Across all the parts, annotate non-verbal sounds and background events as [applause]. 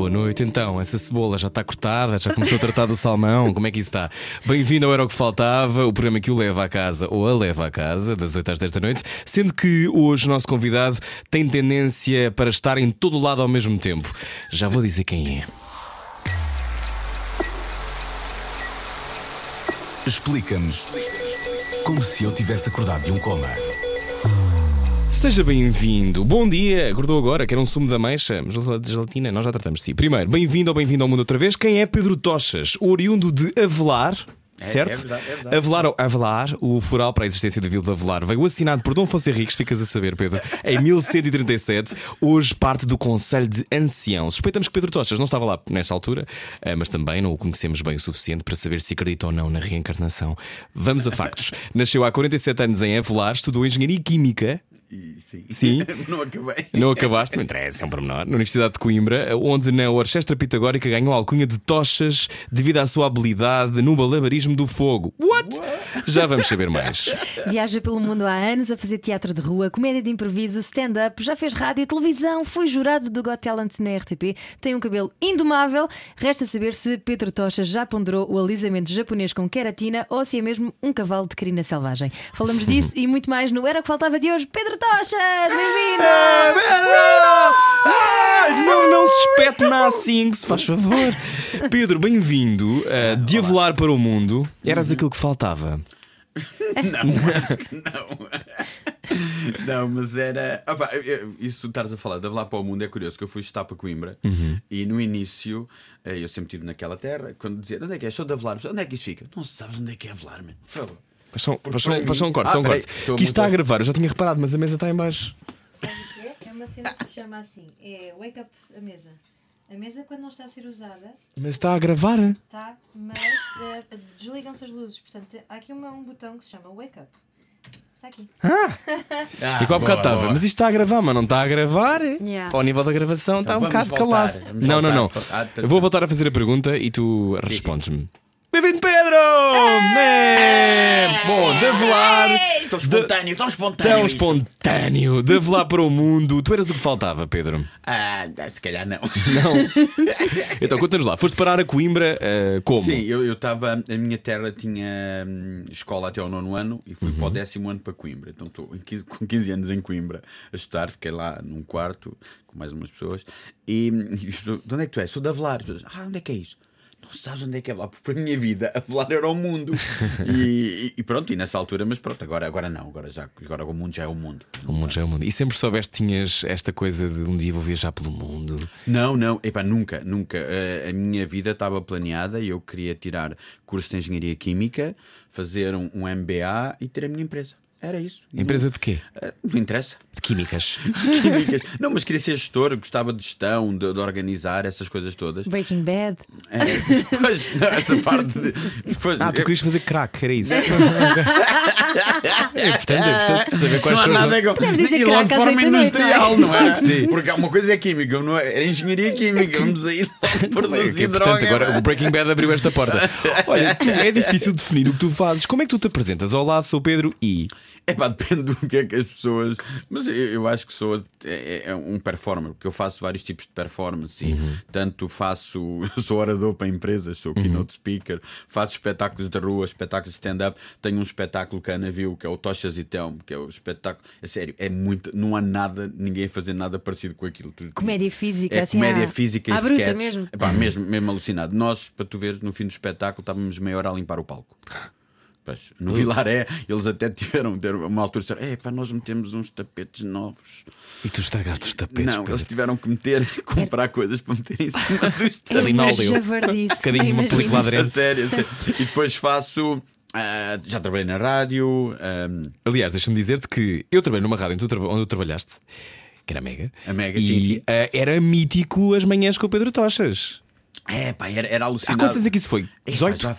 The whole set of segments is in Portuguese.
boa noite. Então, essa cebola já está cortada, já começou a tratar do salmão, como é que isso está? Bem-vindo ao Era o que Faltava, o programa que o leva à casa ou a leva à casa, das 8 às 10 da noite, sendo que hoje o nosso convidado tem tendência para estar em todo o lado ao mesmo tempo. Já vou dizer quem é. Explica-nos como se eu tivesse acordado de um coma. Seja bem-vindo. Bom dia. Acordou agora? Quer um sumo da? De gelatina? Nós já tratamos de si. Primeiro, bem-vindo ou bem-vindo ao mundo outra vez. Quem é Pedro Tochas? Oriundo de Avelar. Certo? é verdade, é verdade. Avelar, ou Avelar, o fural para a existência da Vila de Avelar, veio assinado por Dom Afonso Henriques, ficas a saber, Pedro, em [laughs] 1137. Hoje parte do Conselho de Ancião. Suspeitamos que Pedro Tochas não estava lá nesta altura, eh, mas também não o conhecemos bem o suficiente para saber se acredita ou não na reencarnação. Vamos a factos. Nasceu há 47 anos em Avelar, estudou Engenharia Química. E, sim. Sim. [laughs] não acabei. Não acabaste, não interessa, é um pormenor. Na Universidade de Coimbra, onde na Orquestra Pitagórica ganhou a alcunha de tochas devido à sua habilidade no malabarismo do fogo. What? Já vamos saber mais. [laughs] Viaja pelo mundo há anos a fazer teatro de rua, comédia de improviso, stand-up, já fez rádio, televisão, foi jurado do Got Talent na RTP, tem um cabelo indomável. Resta saber se Pedro Tocha já ponderou o alisamento japonês com queratina ou se é mesmo um cavalo de crina selvagem. Falamos [laughs] disso e muito mais no Era o que Faltava de hoje. Pedro Tocha, bem-vindo! Ai, não, não se espete na assim, se faz favor. Pedro, bem-vindo. Uh, de Avelar para o mundo, eras aquilo que faltava. Não, [laughs] acho que não. Não, mas era. Opa, isso tu estás a falar de lá para o mundo é curioso, que eu fui estar para Coimbra e no início eh, eu sempre estive naquela terra. Quando dizia onde é que é? Sou de Avelar, onde é que isso fica? Não sabes onde é que é Avelar, mano. Por favor. Faz só, faz só, faz só um corte, Ah, só um corte. Que isto está a gravar, eu já tinha reparado, mas a mesa está em baixo. É uma cena que se chama assim: é wake up a mesa. A mesa, quando não está a ser usada, Mas está a gravar. Tá, mas eh, desligam-se as luzes. Portanto, há aqui uma- um botão que se chama Wake Up. Está aqui. Ah, E qual bocado estava? Mas isto está a gravar, mas não está a gravar. Yeah. Ao nível da gravação está um vamos bocado voltar, calado. vamos Não, não, não. voltar. Ah, tá- Eu vou voltar a fazer a pergunta e tu respondes-me. Bem-vindo, Pedro! É! Bom, de Avelar. Tão espontâneo, tão espontâneo. Tão isto. espontâneo, de Avelar para o mundo. Tu eras o que faltava, Pedro. Ah, se calhar não. Não. [laughs] então, conta-nos lá. Foste parar a Coimbra eh, como? Sim, eu estava. A minha terra tinha hum, escola até ao nono ano e fui para o décimo ano para Coimbra. Então estou em 15 com 15 anos em Coimbra a estudar. Fiquei lá num quarto com mais umas pessoas. E, e estou- de onde é que tu és? Sou de Avelar. Ah, onde é que é isso? Não sabes onde é que é Avelar? [laughs] Porque para a minha vida, Avelar era o mundo. e, e- pronto, e nessa altura, mas pronto, agora, agora não. Agora, já, agora o mundo já é o mundo. O mundo já é o mundo. E sempre soubeste que tinhas esta coisa de um dia vou viajar pelo mundo. Não, não, epá, nunca, nunca. Eh, a minha vida estava planeada e eu queria tirar curso de Engenharia Química, fazer um, um MBA e ter a minha empresa. Era isso. Empresa de quê? Eh, Não interessa. De químicas. [laughs] Químicas. Não, mas queria ser gestor, gostava de gestão, de, de organizar essas coisas todas. Breaking Bad. Eh, pois, não, essa parte de. Pois, Ah, tu querias fazer crack, era isso. [laughs] é importante, é importante saber quais não há são os- nada com... Podemos dizer E logo de forma noite, industrial, não é? Porque uma coisa é química, não é? Era engenharia química. Vamos aí [laughs] produzir Que, droga. portanto, agora o Breaking Bad abriu esta porta. Olha, é difícil definir o que tu fazes. Como é que tu te apresentas? Olá, sou Pedro e. É pá, depende do que é que as pessoas. Mas eu, eu acho que sou é, é um performer, porque eu faço vários tipos de performance. e Tanto faço. [laughs] Sou orador para empresas, sou keynote speaker, faço espetáculos de rua, espetáculos de stand-up. Tenho um espetáculo que a Ana viu, que é o Tochas e Telmo, que é o espetáculo. É sério, é muito. Não há nada, ninguém a fazer nada parecido com aquilo. Comédia física, é assim. comédia à- física e sketch. mesmo. Epá, mesmo, mesmo alucinado. Nós, para tu veres, no fim do espetáculo estávamos meia hora a limpar o palco. [laughs] Pois, no Vilaré, eles até tiveram tiveram uma altura disseram: É pá, nós metemos uns tapetes novos. E tu estragaste os tapetes. não, Pedro. eles tiveram que meter, [laughs] comprar coisas para meter em cima dos [laughs] É tapetes. Um bocadinho uma película A aderente. sério, a sério. E depois faço. ah, já trabalhei na rádio. ah, Aliás, deixa-me dizer-te que eu trabalhei numa rádio onde tu, traba- onde tu trabalhaste, que era a Mega. A Mega, e, sim, sim. ah, era mítico as manhãs com o Pedro Tochas. é pá, era, era Há alucinante. quantos anos é que isso foi? Epá, 18? já-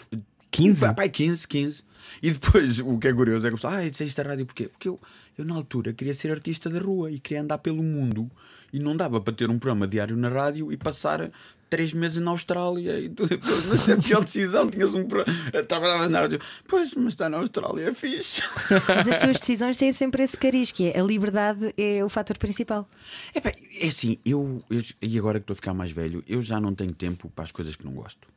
15? Pá, Pai, 15, 15. E depois, o que é curioso é que o pessoal, ah, disseste a rádio porquê? Porque eu, eu, na altura, queria ser artista da rua e queria andar pelo mundo. E não dava para ter um programa diário na rádio e passar três meses na Austrália. E tudo. Mas é a pior decisão. Tinhas um programa. Trabalhava na rádio. Pois, mas está na Austrália, é fixe. Mas as tuas [laughs] decisões têm sempre esse cariz, que é a liberdade é o fator principal. É, pá, é assim, eu, eu- E agora que estou a ficar mais velho, eu já não tenho tempo para as coisas que não gosto.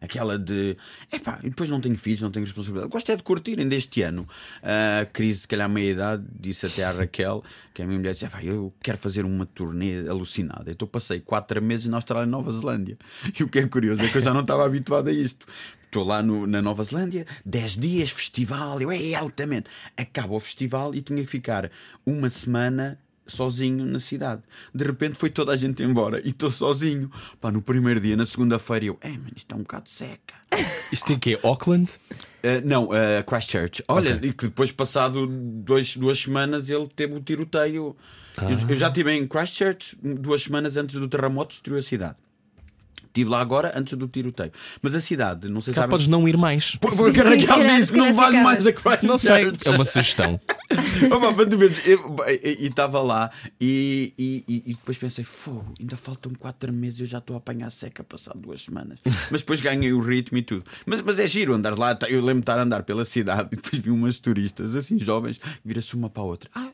Aquela de. Epá, e depois não tenho filhos, não tenho responsabilidade. Gosto é de curtir. Ainda este ano, a crise, se calhar, meia-idade, disse até à Raquel, que a minha mulher, disse: "Epá, Eu quero fazer uma turnê alucinada. Então passei quatro meses na Austrália e Nova Zelândia. E o que é curioso é que eu já não estava habituado a isto. Estou lá no- na Nova Zelândia, 10 dias, festival, eu é altamente. Acaba o festival e tinha que ficar uma semana sozinho na cidade. De repente foi toda a gente embora e estou sozinho. Pá, no primeiro dia, na segunda-feira, eu, é, mano, isto está um bocado seca. [laughs] Isto é que Auckland? Uh, não, uh, Christchurch. Olha, e que depois, passado dois, duas semanas, ele teve o tiroteio. Eu, eu já estive em Christchurch duas semanas antes do terremoto, destruiu a cidade. Estive lá agora antes do tiroteio. Mas a cidade, não sei se sabem- podes não ir mais. Por- Porque a Sim, Raquel disse se que não vale mais a Christchurch. Não sei, é uma sugestão. [laughs] E estava lá e, e, e- e depois pensei, fogo, ainda faltam 4 meses, eu já estou a apanhar seca passado duas semanas. [laughs] Mas depois ganhei o ritmo e tudo. Mas, mas é giro andar lá, tá, eu lembro de estar a andar pela cidade [laughs] e depois vi umas turistas assim jovens, vira-se uma para a outra. Ah,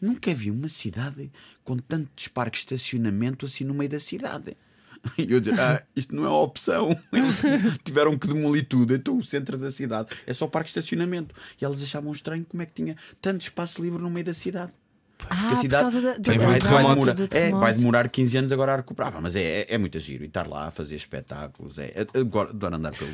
nunca vi uma cidade com tantos parques de estacionamento assim no meio da cidade. [laughs] E eu dizer, ah, isto não é uma opção. [laughs] Eles tiveram que demolir tudo. Então o centro da cidade é só parque de estacionamento. E elas achavam estranho como é que tinha tanto espaço livre no meio da cidade. Ah, a por cidade causa da, do, Tem vai, do vai terremoto. demorar, do é, vai demorar 15 anos agora a recuperar. Pá, Mas é, é, é muito giro. E estar lá a fazer espetáculos. É, é, agora, adoro andar pelo.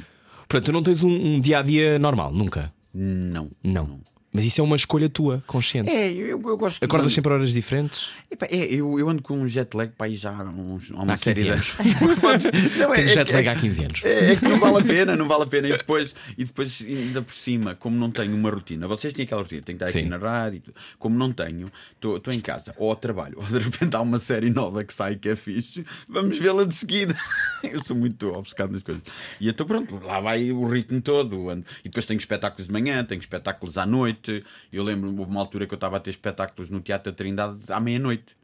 Portanto, tu não tens um, um dia a dia normal, nunca. Não. Não. Mas isso é uma escolha tua, consciente. É, eu, eu gosto de- Acordas sempre a horas diferentes? Epá, é, eu, eu ando com um jet lag para aí já há, uns, há uma Há 15 série anos. de [laughs] não, é, é jet lag há 15 anos. É, é que não vale a pena, não vale a pena. E depois, e depois, ainda por cima, como não tenho uma rotina, vocês têm aquela rotina, tenho que estar Sim. aqui na rádio, e tudo. como não tenho, estou em casa, ou ao trabalho, [laughs] ou de repente há uma série nova que sai que é fixe, vamos vê-la de seguida. [laughs] Eu sou muito obcecado nas coisas. E então, pronto, lá vai o ritmo todo. E depois tenho espetáculos de manhã, tenho espetáculos à noite. Eu lembro, houve uma altura que eu estava a ter espetáculos no Teatro da Trindade à meia-noite.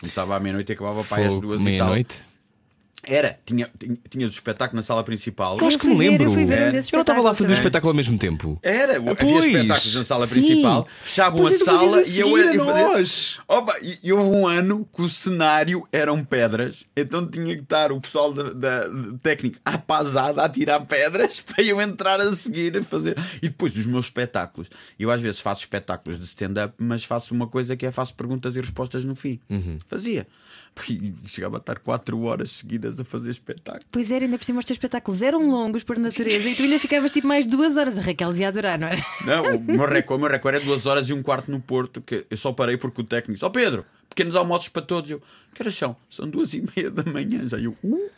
Começava à meia-noite e acabava para Fogo, duas e tal. meia-noite. Era, tinha, tinha, tinhas o espetáculo na sala principal. Eu acho que me lembro. eu fui ver um Eu não estava lá a fazer o espetáculo ao mesmo tempo. Era, Ah, havia pois. espetáculos na sala Sim. principal, fechavam a fazias sala e eu, seguir a eu nós. Opa, e, e houve um ano que o cenário eram pedras, então tinha que estar o pessoal da, da- de técnico à pasada a tirar pedras [laughs] para eu entrar a seguir a fazer. E depois os meus espetáculos. Eu às vezes faço espetáculos de stand-up, mas faço uma coisa que é faço perguntas e respostas no fim. Uhum. Fazia. [laughs] E chegava a estar 4 horas seguidas a fazer espetáculo. Pois era, ainda por cima os teus espetáculos eram longos por natureza e tu ainda ficavas tipo mais duas horas. A Raquel devia adorar, não era? Não, o meu recorde, o meu recorde é duas horas e um quarto no Porto, que eu só parei porque o técnico disse: Ó Pedro, pequenos almoços para todos. Eu, que horas são? São duas e meia da manhã. Já eu, uh,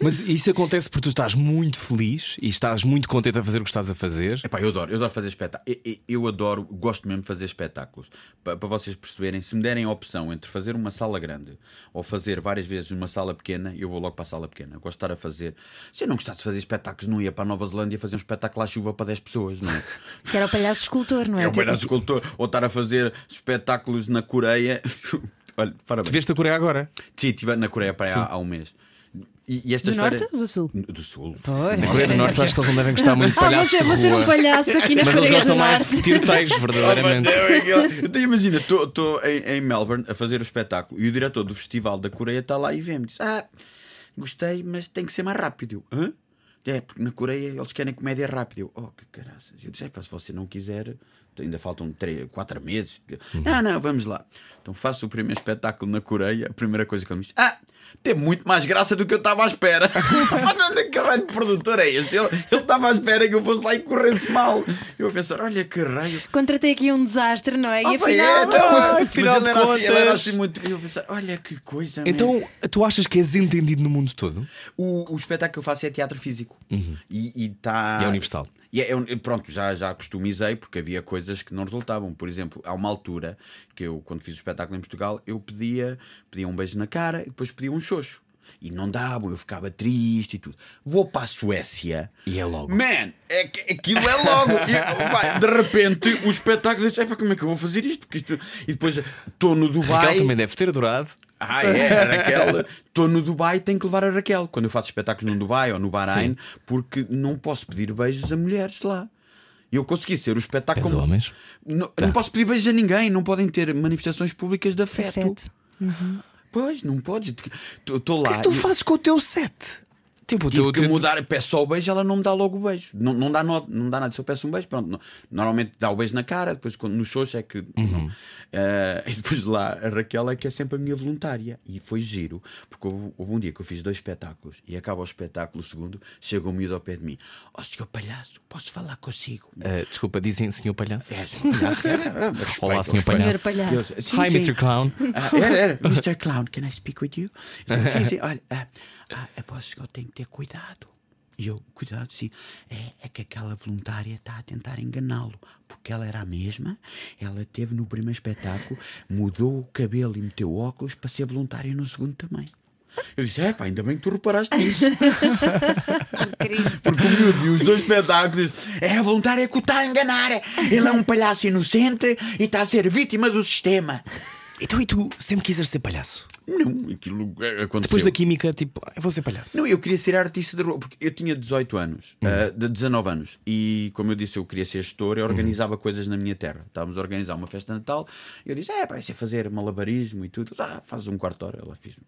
Mas isso acontece porque tu estás muito feliz e estás muito contente a fazer o que estás a fazer. Epá, eu adoro, eu adoro fazer espetáculos. Eu, eu- eu adoro, gosto mesmo de fazer espetáculos. Pa- Para, vocês perceberem, se me derem a opção entre fazer uma sala grande ou fazer várias vezes numa sala pequena, eu vou logo para a sala pequena. Eu gosto de estar a fazer. Se eu não gostasse de fazer espetáculos, não ia para a Nova Zelândia fazer um espetáculo à chuva para 10 pessoas, não é? [laughs] Que era o palhaço escultor, não é? É o palhaço escultor. Ou estar a fazer espetáculos na Coreia. [laughs] Olha, parabéns. Tu veste a Coreia agora. Sim, estive na Coreia para há, há um mês. E, e estas Do norte férias- ou do sul? Do sul. Pois. Na Coreia do Norte, acho que eles não devem gostar muito de Ah, palhaços você, de vou ser um rua. palhaço aqui na Mas eles Coreia do gostam mais Norte. de tiroteios, verdadeiramente. [laughs] Então imagina, estou em, em Melbourne a fazer o espetáculo e o diretor do Festival da Coreia está lá e vem-me diz: Ah, gostei, mas tem que ser mais rápido. Eu, Hã? É, porque na Coreia eles querem comédia rápida. Eu, oh, que caraças. Eu disse: é, pá, se você não quiser, ainda faltam três, quatro meses. Não, não, vamos lá. Então faço o primeiro espetáculo na Coreia. A primeira coisa que ele me diz: Ah, tem muito mais graça do que eu estava à espera. [laughs] Mas onde é que raio de produtor é este? Ele ele estava à espera que eu fosse lá e corresse mal. Eu a pensar: olha que raio. Contratei aqui um desastre, não é? E Oh, afinal. é, então, Ah, [laughs] mas afinal ele de era, assim, ele era assim muito. Eu pensar, olha que coisa. Então, tu achas que és entendido no mundo todo? o, o espetáculo que eu faço é teatro físico e, e tá... E é universal. E é- é- pronto, já, já customizei porque havia coisas que não resultavam. Por exemplo, há uma altura que eu, quando fiz o espetáculo em Portugal, eu pedia, pedia um beijo na cara e depois pedia um xoxo. E não davam, eu ficava triste e tudo. Vou para a Suécia. E é logo. Man, é, aquilo é logo. E, pá, de repente, o espetáculo diz: "Epá, como é que eu vou fazer isto? Porque isto... E depois estou no Dubai. Raquel também deve ter adorado. Ah, é, a Raquel. Estou no Dubai, tenho que levar a Raquel. Quando eu faço espetáculos no Dubai ou no Bahrein, porque não posso pedir beijos a mulheres lá. Eu consegui ser o espetáculo. És homens? Não, não posso pedir beijos a ninguém, não podem ter manifestações públicas de afeto. Afeto. Pois, não podes. Estou lá. tu e- fazes com o teu set? Tipo, Tive teu, que teu- mudar, peço só o beijo, ela não me dá logo o beijo. Não, não, dá, no- não dá nada. Se eu peço um beijo, pronto. não- Normalmente dá o beijo na cara, depois quando, no xoxo é que. Uhum. Eh, [laughs] e depois lá, a Raquel é que é sempre a minha voluntária. E foi giro, porque houve, houve um dia que eu fiz dois espetáculos e acaba o espetáculo, o segundo, chega o miúdo ao pé de mim: Ó senhor palhaço, posso falar consigo? Ah, desculpa, dizem senhor palhaço? É, senhor palhaço, é, é, é, [laughs] respeito, Olá, senhor palhaço. Senhor palhaço. Eu- sim, Hi, sim. Mr. Clown. Ah, era, era. Mr. Clown, can I speak with you? [laughs] Sim, sim, sim. Olha, ah, ah, aposto que eu tenho que ter cuidado. E eu, cuidado, sim. É, é que aquela voluntária está a tentar enganá-lo. Porque ela era a mesma. Ela teve no primeiro espetáculo, mudou o cabelo e meteu óculos para ser voluntária no segundo também. Eu disse: É pá, ainda bem que tu reparaste nisso. [laughs] Porque o miúdo viu os dois espetáculos É a voluntária que o está a enganar. Ele é um palhaço inocente e está a ser vítima do sistema. Então e tu sempre quiseres ser palhaço? Não, aquilo é, aconteceu. Depois da química, tipo, ah, eu vou ser palhaço. Não, eu queria ser artista de rua, porque eu tinha 18 anos, ah, de 19 anos, e como eu disse, eu queria ser gestor, eu organizava coisas na minha terra. Estávamos a organizar uma festa de Natal, e eu disse: É, pá, sei fazer malabarismo e tudo. Ah, faz um quarto de hora. Ela fez.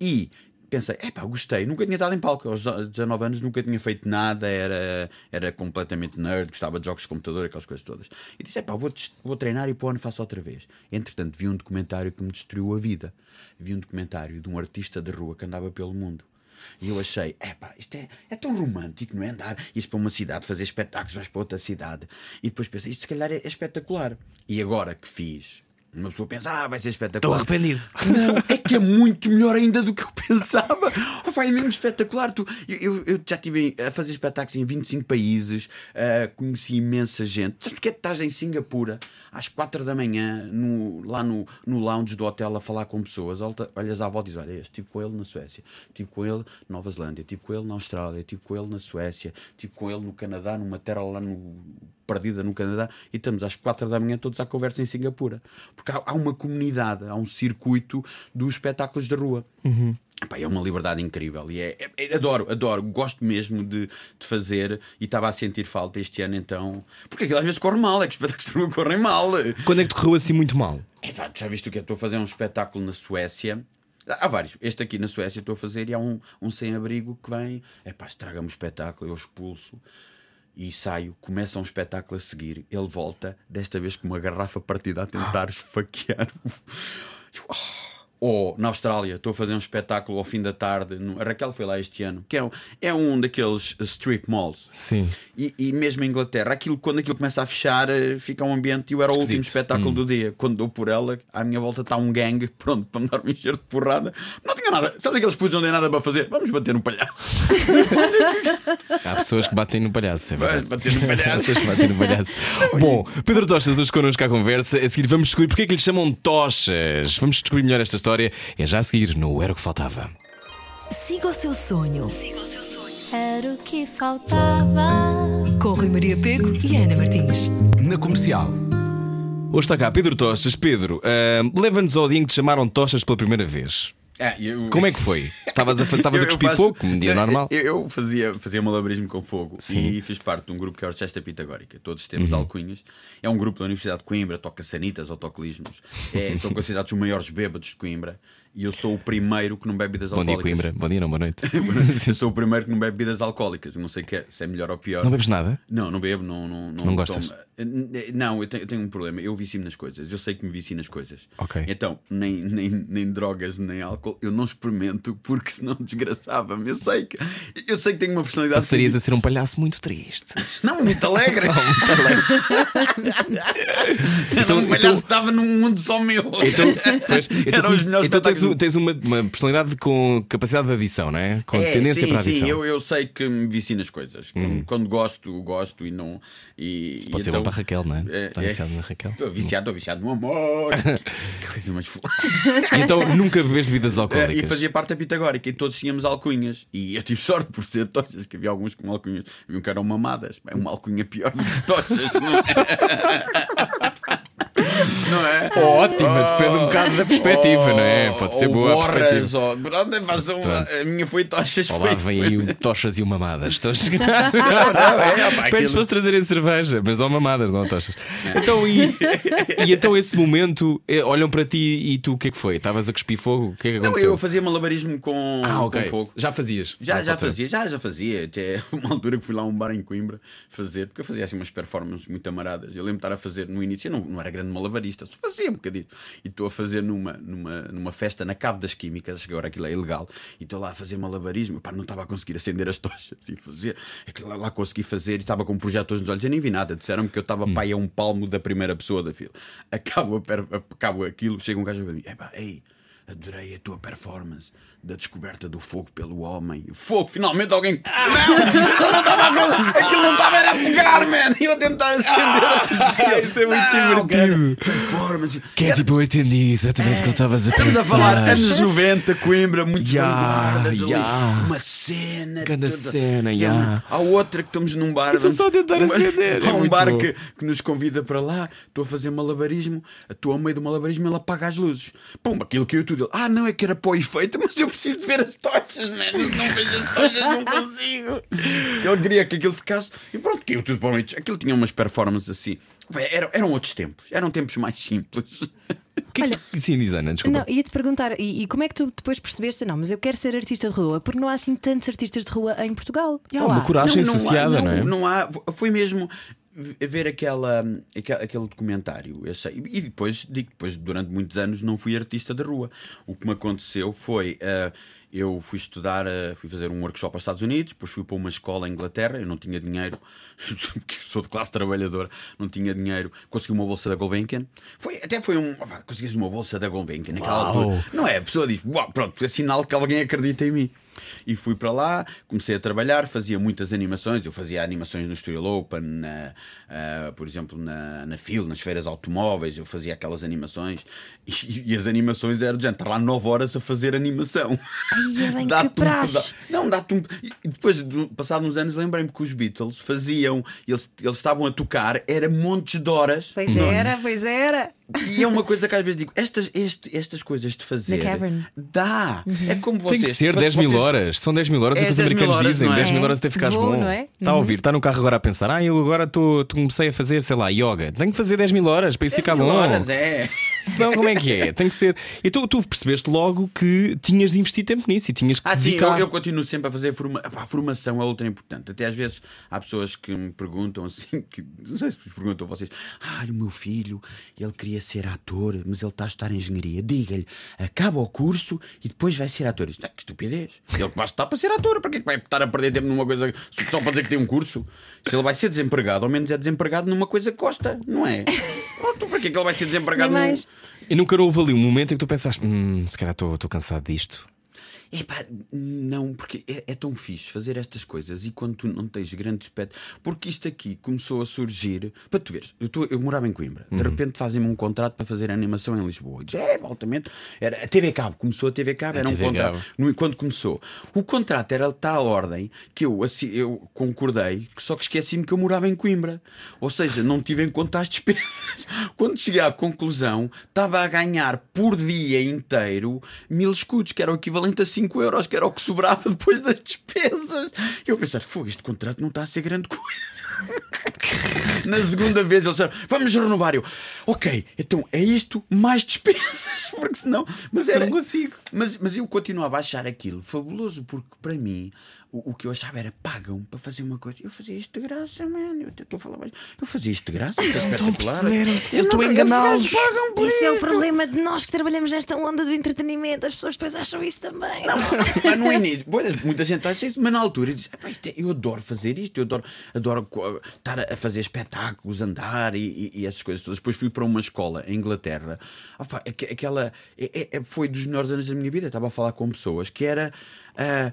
E pensei: É, pá, gostei. Nunca tinha estado em palco. Aos 19 anos nunca tinha feito nada, era, era completamente nerd, gostava de jogos de computador, aquelas coisas todas. E disse: É, pá, vou, vou treinar e para o ano faço outra vez. Entretanto, vi um documentário que me destruiu a vida. Vi um documentário de um artista de rua que andava pelo mundo. E eu achei, epá, isto é, é tão romântico, não é? Andar, ires para uma cidade, fazer espetáculos, vais para outra cidade. E depois pensei, isto se calhar é, é espetacular. E agora que fiz, uma pessoa pensa, ah, vai ser Estou espetacular. arrependido. Não, é que é muito melhor ainda do que eu [laughs] pensava. Opa, é mesmo espetacular. Tu, eu, eu- já estive a fazer espetáculos em 25 países, ah, conheci imensa gente. Sabes que é que estás em Singapura às 4 da manhã, no- lá no, no lounge do hotel, a falar com pessoas? Olhas à volta e dizes: Olha, este, estive com ele na Suécia, estive com ele na Nova Zelândia, estive com ele na Austrália, estive com ele na Suécia, estive com ele no Canadá, numa terra lá no perdida no Canadá e estamos às quatro da manhã todos à conversa em Singapura. Porque há, há uma comunidade, há um circuito dos espetáculos da rua. Epá, é uma liberdade incrível e é, é- é- adoro, adoro, gosto mesmo de, de fazer e estava a sentir falta este ano então. Porque aquilo às vezes corre mal, é que os espetáculos correm mal. Quando é que te correu assim muito mal? Epá, tu já viste o que é? Estou a fazer um espetáculo na Suécia. Há vários. Este aqui na Suécia estou a fazer e há um, um sem-abrigo que vem. Epá, estraga-me o espetáculo, eu expulso. E saio, começa um espetáculo a seguir. Ele volta, desta vez com uma garrafa partida a tentar esfaquear. o- Ou na Austrália, estou a fazer um espetáculo ao fim da tarde. no- A Raquel foi lá este ano, que é um, é um daqueles strip malls. Sim. E, e mesmo em Inglaterra, aquilo, quando aquilo começa a fechar, eh, fica um ambiente. E eu era o último Esquisito. espetáculo do dia. Quando dou por ela, à minha volta está um gangue [laughs] pronto para me dar um encher de porrada. Não tinha nada. Sabe aqueles putos não tem nada para fazer? Vamos bater [laughs] no palhaço. Há pessoas que batem no palhaço, é verdade. bater no Há palhaço. pessoas [laughs] que batem no palhaço. Bom, Pedro Tochas hoje connosco à conversa. A seguir vamos descobrir porque é que lhe chamam Tochas. Vamos descobrir melhor esta história. É já a seguir no Era o que Faltava. Siga o seu sonho. Era o que faltava. Com Rui Maria Pego e Ana Martins. Na comercial. Hoje está cá Pedro Tochas. Pedro, ah, leva-nos ao dia em que te chamaram Tochas pela primeira vez. É, eu- Como é que foi? Estavas a, estavas a cuspir faço- fogo, como um dia normal? Eu, eu fazia, fazia malabarismo com fogo Sim. e fiz parte de um grupo que é a Orquestra Pitagórica. Todos temos Uhum. alcunhas. É um grupo da Universidade de Coimbra, toca sanitas, autocolismos. É, são [laughs] considerados os maiores bêbados de Coimbra. E eu sou o primeiro que não bebe bebidas Bom dia, alcoólicas. Coimbra. Bom dia, não, boa noite. [laughs] Eu sou o primeiro que não bebe bebidas alcoólicas. Não sei que é- se é melhor ou pior. Não bebes nada? Não, não bebo, não. Não, não, Não gostas? tomo. Eh, Não, eu tenho, eu tenho um problema. Eu vicio nas coisas. Eu sei que me vicio nas coisas. Ok. Então, nem, nem, nem drogas, nem álcool, eu não experimento porque senão desgraçava-me. Eu sei que eu sei que tenho uma personalidade. Passarias a ser um palhaço muito triste. Não, muito alegre. [laughs] [laughs] Então- Era um palhaço então- que estava num mundo só meu. Então, pois, então, Eram os melhores então tens tens, um- uma, uma personalidade com capacidade de adição, não é? Com É, tendência sim, para a sim, adição. eu, eu sei que me vici nas coisas. Quando, quando gosto, gosto e não. E, Hum. Pode e ser então- bom para Raquel, não é? É, Está é. viciado na Raquel. Estou viciado, estou viciado no amor. [laughs] que coisa mais então nunca bebes bebidas alcoólicas. E fazia parte da pitagórica e todos tínhamos alcunhas. E eu tive sorte por ser tochas, que havia alguns com alcunhas. Havia um que eram mamadas. É uma alcunha pior do que tochas, não é? [laughs] Não é? Ótimo, depende um bocado da perspectiva, não é? Pode ser ou boa a borras, perspectiva. ou... Pronto. A minha foi tochas. Olá, foi, vem aí o tochas e o mamadas. Estão a chegar. [laughs] Não, é, [laughs] Pedes aquilo- para trazerem cerveja, mas ou mamadas, não tochas. [laughs] Então, e, e então esse momento, eh, olham para ti e tu o que é que foi? Estavas a cuspir fogo? O que é que Não, aconteceu? eu fazia malabarismo com, Ah, ok. com fogo. Já fazias? Já, já altura? fazia, já, já fazia. Até uma altura que fui lá a um bar em Coimbra fazer, porque eu fazia assim umas performances muito amaradas. Eu lembro de estar a fazer no início, eu não, não era grande malabarista, só fazia um bocadinho. E estou a fazer numa, numa, numa festa na Cave das Químicas, que agora aquilo é ilegal, e estou lá a fazer malabarismo. Pá, não estava a conseguir acender as tochas e fazer. Aquilo lá, lá consegui fazer e estava com projetores nos olhos. Eu nem vi nada, disseram-me que eu estava Hum. pai a um palmo da primeira pessoa da fila. Acabo, acabo aquilo, chega um gajo para mim, ei. Adorei a tua performance da descoberta do fogo pelo homem. O fogo, finalmente alguém. [laughs] Não! Aquilo não estava a- Aquilo não estava a pegar, man! E eu a tentar acender. Isso é muito Não, divertido. Performance. Que é tipo, eu entendi exatamente o que eu estavas a Estamos pensar. a falar anos 90, Coimbra, muitos Ya, vanguardas ali. Uma cena. Grande toda- cena, E ya. Há outra que estamos num bar. estou só a tentar [laughs] acender, é Há um muito bar bom. que, que nos convida para lá. Estou a fazer malabarismo. Estou ao meio do malabarismo ele apaga as luzes. Pum, aquilo caiu tudo. Ele, ah, não, é que era para o efeito, mas eu preciso de ver as tochas, man. Eu Não vejo as tochas, não consigo. Ele queria que aquilo ficasse. E pronto, caiu tudo para o meio. Aquilo tinha umas performances assim. Bem, eram, eram outros tempos. Eram tempos mais simples. O que é que- Sim, diz Ana, desculpa. Não, ia-te perguntar, e, e como é que tu depois percebeste? Não, mas eu quero ser artista de rua, porque não há assim tantos artistas de rua em Portugal. Há Há uma coragem há- associada, não, não, é? não há. Foi mesmo ver aquela, aquele, aquele documentário. E depois, digo, depois, durante muitos anos, não fui artista de rua. O que me aconteceu foi. ah, eu fui estudar, ah, fui fazer um workshop aos Estados Unidos, depois fui para uma escola em Inglaterra. Eu não tinha dinheiro, [laughs] porque sou de classe trabalhadora, não tinha dinheiro. Consegui uma bolsa da Gulbenkian. Foi, até foi um. Consegui uma bolsa da Gulbenkian naquela Uau. altura. Não é? A pessoa diz, Uau, pronto, é sinal que alguém acredita em mim. E fui para lá, comecei a trabalhar, fazia muitas animações. Eu fazia animações no Studio Open, na, ah, por exemplo, na, na FIL, nas feiras automóveis. Eu fazia aquelas animações [laughs] e, e as animações eram de gente, estar lá 9 horas a fazer animação. Ai, é bem que um praxe. Não, dá-te um. E depois, de- passado uns anos, lembrei-me que os Beatles faziam, eles, eles estavam a tocar, era montes de horas. Pois era, pois era. E é uma coisa que às vezes digo: estas, este- estas coisas de fazer. Na cavern. Dá. É como vocês. Tem que ser fa- 10 mil vocês- horas. São 10 mil horas, é o É que os 10 mil americanos horas, dizem. não é? 10 mil É. horas até ficares Voo, bom. não é? Está a ouvir, está no carro agora a pensar. Ah, eu agora tô, tô- comecei a fazer, sei lá, yoga. Tenho que fazer 10 mil horas para isso 10 ficar mil bom. horas, é. Senão, como é que é? Tem que ser. E tu, percebeste logo que tinhas de investir tempo nisso e tinhas que Ah, sim, eu, eu continuo sempre a fazer forma... Epá, a formação é ultra importante. Até às vezes há pessoas que me perguntam assim, [laughs] que não sei se vos perguntam a vocês, ah, o meu filho, ele queria ser ator, mas ele está a estudar engenharia. Diga-lhe, acaba o curso e depois vai ser ator. Isto é que estupidez. Ele vai estar para ser ator, para que é que vai estar a perder tempo numa coisa só para dizer que tem um curso? Se ele vai ser desempregado, ao menos é desempregado numa coisa que gosta, não é? [laughs] Pronto, para que é que ele vai ser desempregado num... E nunca houve ali um momento em que tu pensaste, hum, se calhar estou cansado disto. Epá, não, porque é, é tão fixe fazer estas coisas e quando tu não tens grande aspecto. Porque isto aqui começou a surgir. Para tu veres, eu, tô- eu morava em Coimbra, de repente fazem-me um contrato para fazer animação em Lisboa. E diz, é, altamente. Era, a TV Cabo, começou a TV Cabo, era um TV contrato. Cabo. No- Quando começou, o contrato era de tal ordem que eu, assim, eu concordei, só que esqueci-me que eu morava em Coimbra. Ou seja, não tive em conta as despesas. [laughs] Quando cheguei à conclusão, estava a ganhar por dia inteiro mil escudos, que era o equivalente a 5 euros, que era o que sobrava depois das despesas. E eu pensei, fogo, este contrato não está a ser grande coisa. [laughs] Na segunda vez eles disseram, vamos renovar. Eu, ok, então é isto mais despesas, [laughs] porque senão. Mas era, não consigo. mas, mas eu continuava a achar aquilo fabuloso, porque para mim o, o que eu achava era pagam para fazer uma coisa. Eu fazia isto de graça, mano. Eu estou a falar. Eu fazia isto de graça. Não estão a perceber, eu estou a não- enganá-los. pagam por Esse é o problema de nós que trabalhamos nesta onda do entretenimento. As pessoas depois acham isso também. Mas no início, muita gente acha isso, mas na altura diz: "Epá, isto é- eu adoro fazer isto, eu adoro, adoro estar a fazer espetáculos, andar e, e- e essas coisas todas. Depois fui para uma escola em Inglaterra, Opa, aque- aquela é- é- foi dos melhores anos da minha vida. Estava a falar com pessoas que era. ah, ah,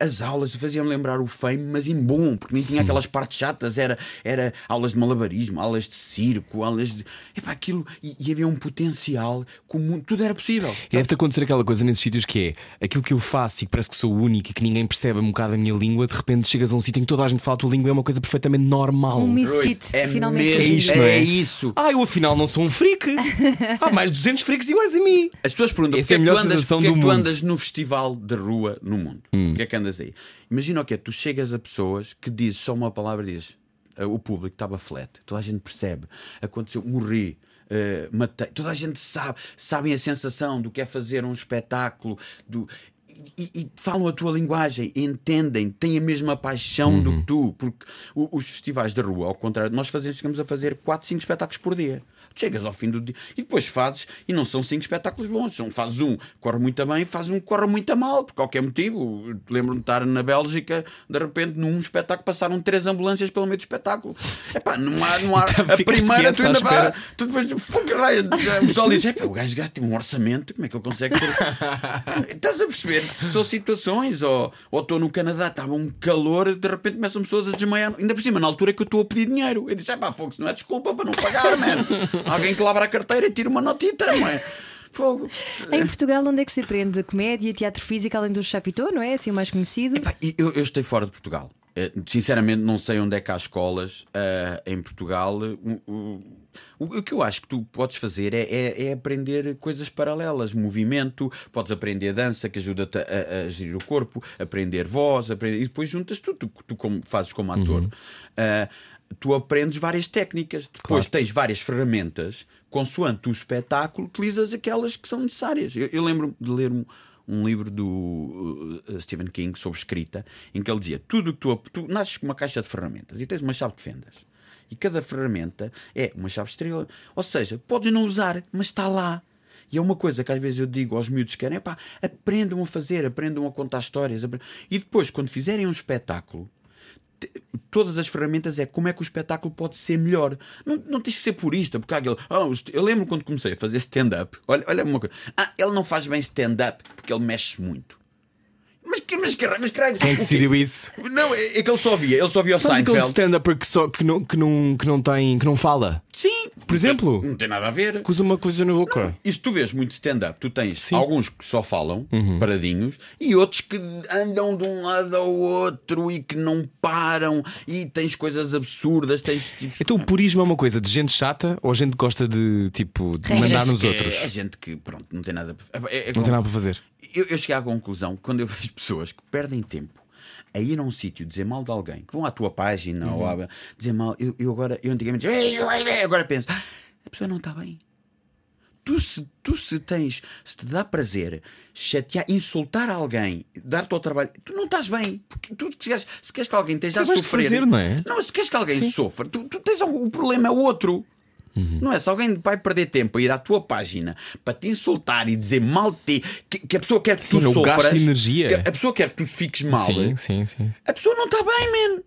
as aulas faziam lembrar o fame, mas em bom, porque nem tinha aquelas partes chatas, era, era aulas de malabarismo, aulas de circo, aulas de. Epá, aquilo, e, e havia um potencial comum, tudo era possível. E deve-te acontecer aquela coisa nesses sítios que é aquilo que eu faço e que parece que sou único e que ninguém percebe um bocado a minha língua, de repente chegas a um sítio em que toda a gente fala a tua língua é uma coisa perfeitamente normal. Um misfit, é finalmente. É isto, não é? é isso. Ah, eu afinal não sou um freak. [laughs] Há mais de 200 freaks iguais a mim. As pessoas perguntam Essa é a é que melhor tu andas, sensação é do que tu mundo. Hum. andas no festival de rua no mundo? Porque é que andas aí? Imagina o que é, tu chegas a pessoas que dizes só uma palavra dizes "Ah, o público estava flat, toda a gente percebe, aconteceu, morri. eh, matei, toda a gente sabe, sabem a sensação do que é fazer um espetáculo, do, e, e- falam a tua linguagem, entendem, têm a mesma paixão do Uhum. que tu, porque os festivais da rua, ao contrário, nós fazemos, chegamos a fazer 4, 5 espetáculos por dia. Chegas ao fim do dia e depois fazes, e não são 5 espetáculos bons, são, fazes um, corre muito bem, fazes um que corre muito mal, por qualquer motivo. Lembro-me de estar na Bélgica, de repente, num espetáculo, passaram três ambulâncias pelo meio do espetáculo. Epá, não há, não há [laughs] a Ficaste primeira, tu ainda vai, tu depois, fogo, raio, o pessoal diz: "Epá, o gajo gato tem um orçamento, como é que ele consegue ter. [laughs] Estás a perceber? São situações, ou ou estou no Canadá, estava um calor, de repente começam pessoas a desmaiar, ainda por cima, na altura que eu estou a pedir dinheiro. Eu disse: é pá, fogo, isso não é desculpa para não pagar, man. [laughs] Alguém que labra a carteira e tira uma notita, não é? Fogo. Em Portugal, onde é que se aprende comédia, teatro físico, além do Chapitão, não é? Assim o mais conhecido. Epá, eu, eu estou fora de Portugal. Eh, Sinceramente, não sei onde é que há escolas eh, em Portugal. O, o- o- o que eu acho que tu podes fazer é, é- é aprender coisas paralelas, movimento, podes aprender dança que ajuda-te a, a- gerir o corpo, aprender voz, aprender- e depois juntas tu, tu, tu como, fazes como ator. Eh, tu aprendes várias técnicas, depois tens várias ferramentas, consoante o espetáculo, utilizas aquelas que são necessárias. Eu, eu lembro-me de ler um, um livro do uh, Stephen King sobre escrita, em que ele dizia: tudo que tu, tu nasces com uma caixa de ferramentas e tens uma chave de fendas. E cada ferramenta é uma chave estrela. Ou seja, podes não usar, mas está lá. E é uma coisa que às vezes eu digo aos miúdos que querem: pá, aprendam a fazer, aprendam a contar histórias. E depois, quando fizerem um espetáculo, todas as ferramentas é como é que o espetáculo pode ser melhor. Não, não tens que ser purista, porque há aquele. "Ah, o st- eu lembro quando comecei a fazer stand-up. Olha, olha uma coisa. Ah, ele não faz bem stand-up porque ele mexe muito. Mas que, mas que, mas caralho, Quem decidiu isso? Não, é, é que ele só via, ele só via o aquele Seinfeld. stand-up que, só- que, não, que, não, que, não tem, que não fala? Sim, Por exemplo? não tem nada a ver. Que usa uma coisa na boca. E se tu vês muito stand-up, tu tens Sim. Uhum. alguns que só falam, paradinhos, e outros que andam de um lado ao outro e que não param, e tens coisas absurdas, tens tipos. Então o purismo é uma coisa de gente chata ou gente que gosta de tipo de Regras. mandar nos que é- outros? É, gente que, pronto, não tem nada para é, é Não como- tem nada para fazer. Eu, eu cheguei à conclusão, quando eu [laughs] vejo pessoas que perdem tempo a ir a um sítio dizer mal de alguém, que vão à tua página ou Uhum. a, dizer mal, eu, eu agora, eu antigamente agora penso, "Ah, a pessoa não está bem. Tu se, tu se tens, se te dá prazer chatear, insultar alguém, dar-te ao trabalho, tu não estás bem. Porque tu, se, queres, se queres que alguém esteja a Tu vais sofrer. fazer, não é? Não, se queres que alguém sofra, tu, tu tens o problema é outro. Uhum. Não é? Se alguém vai perder tempo a ir à tua página para te insultar e dizer mal de ti, que, que a pessoa quer que Sim, tu sofras, gaste energia. que a pessoa quer que tu fiques mal, Sim, sim, sim. a pessoa não está bem, man.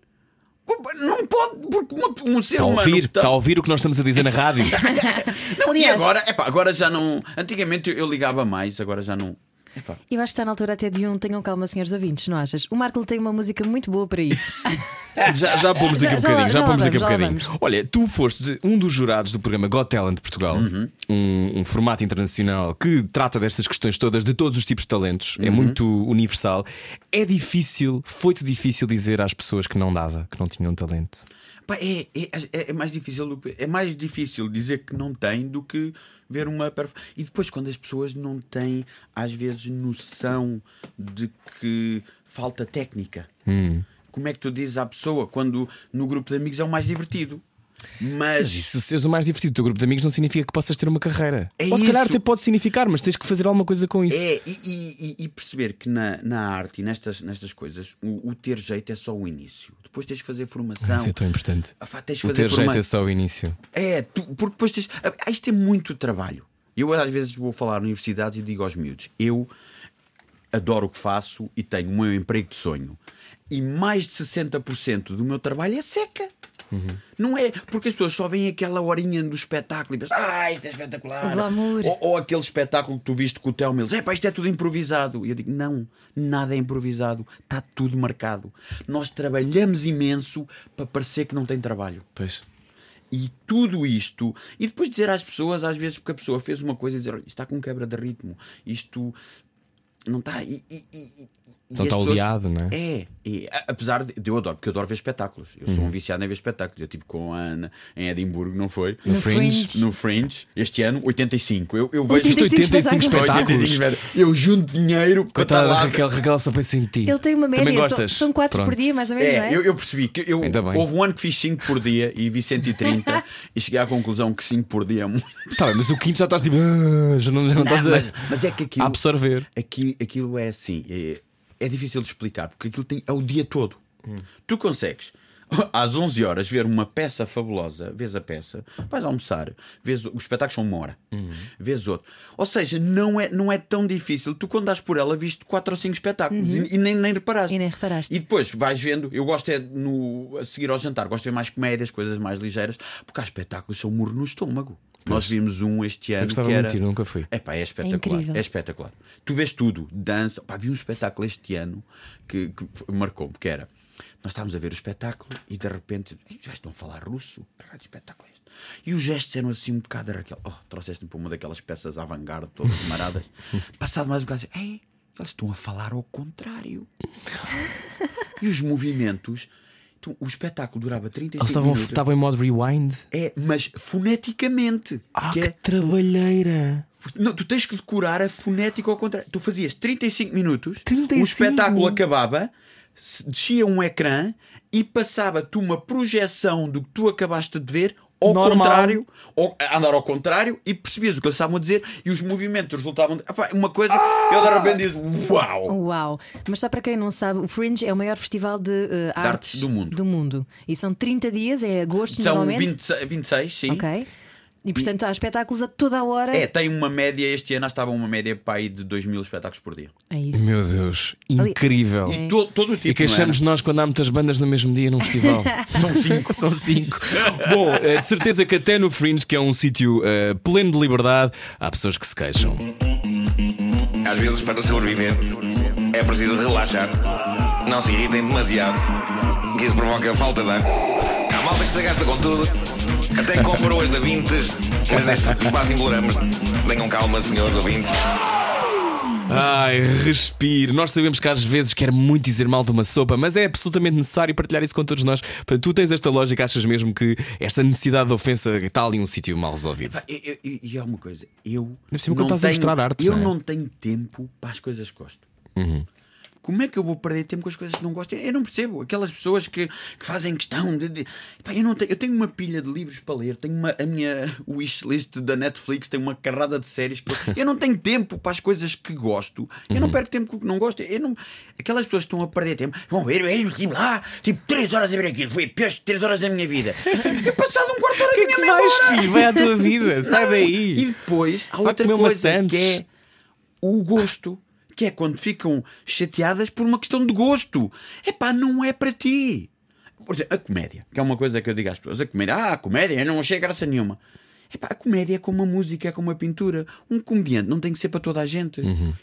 Não pode, porque uma- um ser Está a humano. ouvir, que tá- está a ouvir o que nós estamos a dizer na rádio. [laughs] Não, e agora, epá, agora já não. Antigamente eu, eu ligava mais, agora já não. Epá. Eu acho que está na altura até de um tenham calma, senhores ouvintes, não achas? O Marco tem uma música muito boa para isso. [laughs] Já, já pomos daqui a já bocadinho, já, já pomos daqui a lá bocadinho. Olha, tu foste um dos jurados do programa Got Talent de Portugal, um, um formato internacional que trata destas questões todas, de todos os tipos de talentos, é muito universal. É difícil, foi-te difícil dizer às pessoas que não dava, que não tinham talento. Pá, é, é, é- é mais difícil que- é mais difícil dizer que não tem do que ver uma perf- e depois quando as pessoas não têm às vezes noção de que falta técnica. Como é que tu dizes à pessoa quando no grupo de amigos é o mais divertido Mas Mas isso, seres o mais divertido do teu grupo de amigos, não significa que possas ter uma carreira. É Ou se calhar até pode significar, mas tens que fazer alguma coisa com isso. é, e, e- e- perceber que na, na arte e nestas, nestas coisas o, o ter jeito é só o início. Depois tens que fazer formação. Isso é tão importante. Ah, pá, tens que O fazer ter forma- jeito é só o início. É, tu- porque depois tens. Ah, isto é muito trabalho. Eu às vezes vou falar em universidades e digo aos miúdos: eu adoro o que faço e tenho o meu emprego de sonho. E mais de 60% do meu trabalho é seca. Não é porque as pessoas só veem aquela horinha do espetáculo e pensam, ah, isto é espetacular. Ou, ou aquele espetáculo que tu viste com o Telmo, eles, "Epá, isto é tudo improvisado. E eu digo, não, nada é improvisado, está tudo marcado. Nós trabalhamos imenso para parecer que não tem trabalho. Pois. E tudo isto, e depois dizer às pessoas, às vezes, porque a pessoa fez uma coisa e dizer, "Olha, isto está com quebra de ritmo, isto não está. E, e- e Então está oleado, não é? É, e, a- apesar de eu adoro, porque eu adoro ver espetáculos. Eu Uhum. sou um viciado em ver espetáculos. Eu tive com a Ana em Edimburgo, não foi? No Fringe. Fringe. No Fringe, este ano, 85. Eu, eu vejo 85 85 espetáculos. espetáculos. Eu junto dinheiro para estar Coitada da lá. Raquel, Raquel só pensa em ti. Ele tem uma Também média, são, gostas? são quatro por Pronto. dia, mais ou menos, não É, é? eu, eu percebi que eu, houve um ano que fiz 5 por dia e vi 130 [laughs] e cheguei à conclusão que 5 por dia é muito. Tá bem, mas o quinto já estás tipo. "Ah", já não, já não estás a, mas, mas é que a aquilo, absorver. aqui, aquilo é assim, é, é difícil de explicar, porque aquilo tem, é o dia todo. Tu consegues. [laughs] Às 11 horas, ver uma peça fabulosa, vês a peça, vais almoçar, vês, os espetáculos são uma hora, vês outro. Ou seja, não é, não é tão difícil. Tu, quando dás por ela, viste 4 ou 5 espetáculos e, e nem, nem reparaste. E nem reparaste. E depois vais vendo, eu gosto é no, a seguir ao jantar, gosto de ver mais comédias, coisas mais ligeiras, porque há espetáculos que são murro no estômago. Nós vimos um este Eu ano gostava que era. muito de ir, nunca fui. É pá, é espetacular. incrível. É, espetacular. Tu vês tudo, dança. Pá, vi um espetáculo este ano que, que marcou-me, que era. Nós estávamos a ver o espetáculo e de repente "Ei, já estão a falar russo. Que espetáculo é este? E os gestos eram assim um bocado Raquel. Oh, trouxeste-me para uma daquelas peças avant-garde, todas maradas. [laughs] Passado mais um bocado, ei, eles estão a falar ao contrário. [laughs] e os movimentos. Então, o espetáculo durava 35 Eles estavam, minutos. estavam em modo rewind. É, mas foneticamente. Ah, que que é, trabalheira! não, tu tens que decorar a fonética ao contrário. Tu fazias 35 minutos, 35? o espetáculo acabava, descia um ecrã e passava-te uma projeção do que tu acabaste de ver ao Normal. contrário, ou a andar ao contrário, e percebias o que eles estavam a dizer e os movimentos resultavam. De... Epá, uma coisa, eu de repente disse: Uau! Uau! Mas só para quem não sabe, o Fringe é o maior festival de eh, artes, artes do mundo. do mundo. E são 30 dias, é agosto São normalmente. 26, 26 sim. Ok. E portanto há espetáculos a toda a hora. É, tem uma média, este ano estava uma média para aí de 2 mil espetáculos por dia. É isso. Meu Deus, incrível! E to- todo o tipo. E queixamos nós quando há muitas bandas no mesmo dia num festival. [laughs] São cinco. [laughs] São cinco. Bom, eh, de certeza que até no Fringe, que é um sítio eh, pleno de liberdade, há pessoas que se queixam. Às vezes, para sobreviver, é preciso relaxar. Não se irritem demasiado, que isso provoca falta de ar. Há malta que se gasta com tudo, até comprou as da Vintes, mas neste espaço imploramos. Tenham calma, senhores ouvintes. Ai, respire. Nós sabemos que às vezes quer muito dizer mal de uma sopa, mas é absolutamente necessário partilhar isso com todos nós. Portanto, tu tens esta lógica, achas mesmo que esta necessidade de ofensa está ali um sítio mal resolvido? E, é uma coisa, eu não a tenho, mostrar arte, eu não é? não tenho tempo para as coisas que gosto. Como é que eu vou perder tempo com as coisas que não gosto? Eu não percebo. Aquelas pessoas que, que fazem questão de. de- Pá, eu, não tenho, eu tenho uma pilha de livros para ler, tenho uma, a minha wishlist da Netflix, tem uma carrada de séries que eu, não tenho tempo para as coisas que gosto. Eu Uhum. não perco tempo com o que não gosto. Eu não, aquelas pessoas que estão a perder tempo vão ver, eu estive lá, tipo 3 horas a ver aquilo, foi pior 3 horas da minha vida. E passado um quarto de hora [laughs] que é que vais, embora. filho? Vai à tua vida, [laughs] sai daí. E depois há outra coisa que é o gosto. Que é quando ficam chateadas por uma questão de gosto. É pá, não é para ti. Por exemplo, a comédia, que é uma coisa que eu digo às pessoas: a comédia, ah, a comédia, eu não achei graça nenhuma. Epá, a comédia é como a música, é como a pintura. Um comediante não tem que ser para toda a gente.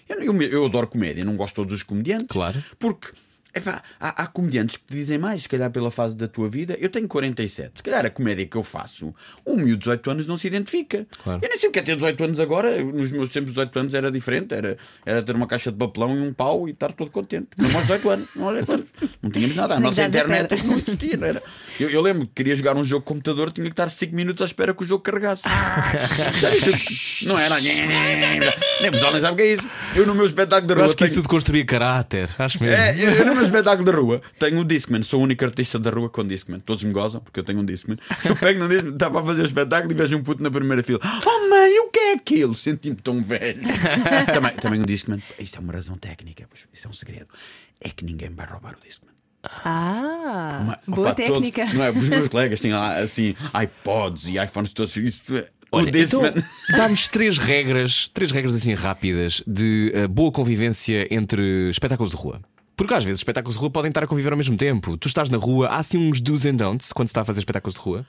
Eu, eu, eu adoro comédia, não gosto de todos os comediantes. Claro. Porque epá, há, há comediantes que te dizem mais, se calhar pela fase da tua vida. Eu tenho 47. Se calhar a comédia que eu faço, um miúdo de 18 anos não se identifica. Claro. Eu nem sei o que é ter 18 anos agora. Nos meus tempos, 18 anos era diferente. Era, era ter uma caixa de papelão e um pau e estar todo contente. Não aos 18 anos. Não, aos 18 anos. não tínhamos nada. A nossa internet não existia. Não era. Eu, eu lembro que queria jogar um jogo de computador, tinha que estar 5 minutos à espera que o jogo carregasse. [laughs] não era. Nem o pessoal nem sabe o que é isso. Eu no meu espetáculo de Eu rua. acho que tenho- isso de construir caráter, acho mesmo. é, eu, eu no meu espetáculo da rua, tenho um Discman, sou o único artista da rua com Discman. Todos me gozam porque eu tenho um Discman. Eu pego no Discman, estava a fazer o espetáculo e vejo um puto na primeira fila. Oh mãe, o que é aquilo? Senti-me tão velho. [laughs] também, também um Discman. Isto é uma razão técnica, pois, isto é um segredo. É que ninguém vai roubar o Discman. Ah, Uma- boa opa, todo- técnica. não é? Os meus [laughs] colegas têm lá assim iPods e iPhones todos. Isso, o Olha, então, Discman. dá-nos três regras, três regras assim rápidas de eh, boa convivência entre espetáculos de rua. Porque às vezes espetáculos de rua podem estar a conviver ao mesmo tempo. Tu estás na rua, há assim uns do's and don'ts quando se está a fazer espetáculos de rua.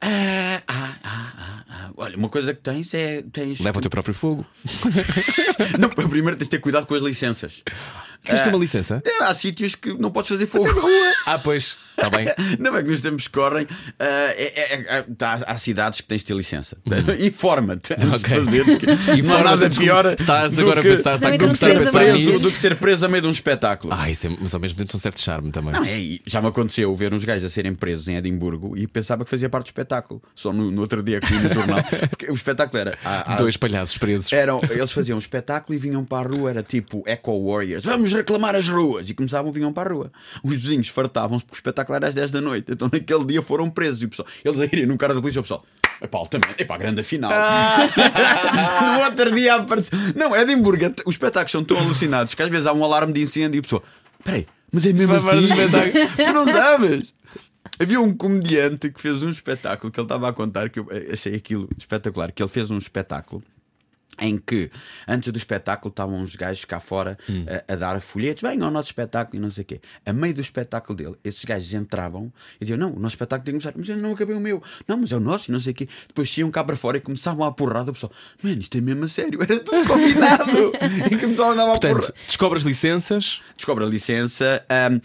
Ah, ah, ah, ah, ah. Olha, uma coisa que tens é. Tens... Leva o teu próprio fogo. [laughs] Não, primeiro tens de ter cuidado com as licenças. Tens ter uma licença? É, há sítios que não podes fazer fogo. [laughs] Ah, pois, está bem. [laughs] Não é que nos tempos que correm. ah, é- é- é- tá, há cidades que tens de ter licença. [laughs] Informa-te antes Uhum. Ok. de fazeres. que Não há Informa-te, nada pior. estás agora a que- pensar, está a começar a pensar nisso. do que ser preso a meio de um espetáculo. Ah, isso é, mas ao mesmo tempo tem um certo charme também. Não, é, já me aconteceu ver uns gajos a serem presos em Edimburgo e pensava que fazia parte do espetáculo. Só no, no outro dia que vi no jornal. Porque o espetáculo era. há- há- Dois palhaços presos. Eram, eles faziam um espetáculo e vinham para a rua, era tipo Echo Warriors, vamos reclamar as ruas! E começavam, vinham para a rua. Os vizinhos fartavam-se porque o espetáculo era às 10 da noite. Então naquele dia foram presos. E o pessoal, eles a irem num cara da polícia, o pessoal, epá, altamente, epá, grande final. [laughs] no outro dia apareceu. Não, Edimburgo, os espetáculos são tão alucinados que às vezes há um alarme de incêndio e o pessoal, peraí, mas é mesmo assim? [laughs] tu não sabes? Havia um comediante que fez um espetáculo que ele estava a contar que eu achei aquilo espetacular. Que ele fez um espetáculo em que antes do espetáculo estavam uns gajos cá fora a, a dar folhetos, venham ao nosso espetáculo e não sei o quê. A meio do espetáculo dele, esses gajos entravam e diziam: Não, o nosso espetáculo tem que começar, mas eu não acabei o meu, não, mas é o nosso e não sei o quê. Depois iam cá para fora e começavam a porrada. O pessoal, mano, isto é mesmo a sério, [laughs] era tudo combinado. e começavam a andar a Portanto, porrada. descobre as licenças. Descobre a licença, ahm,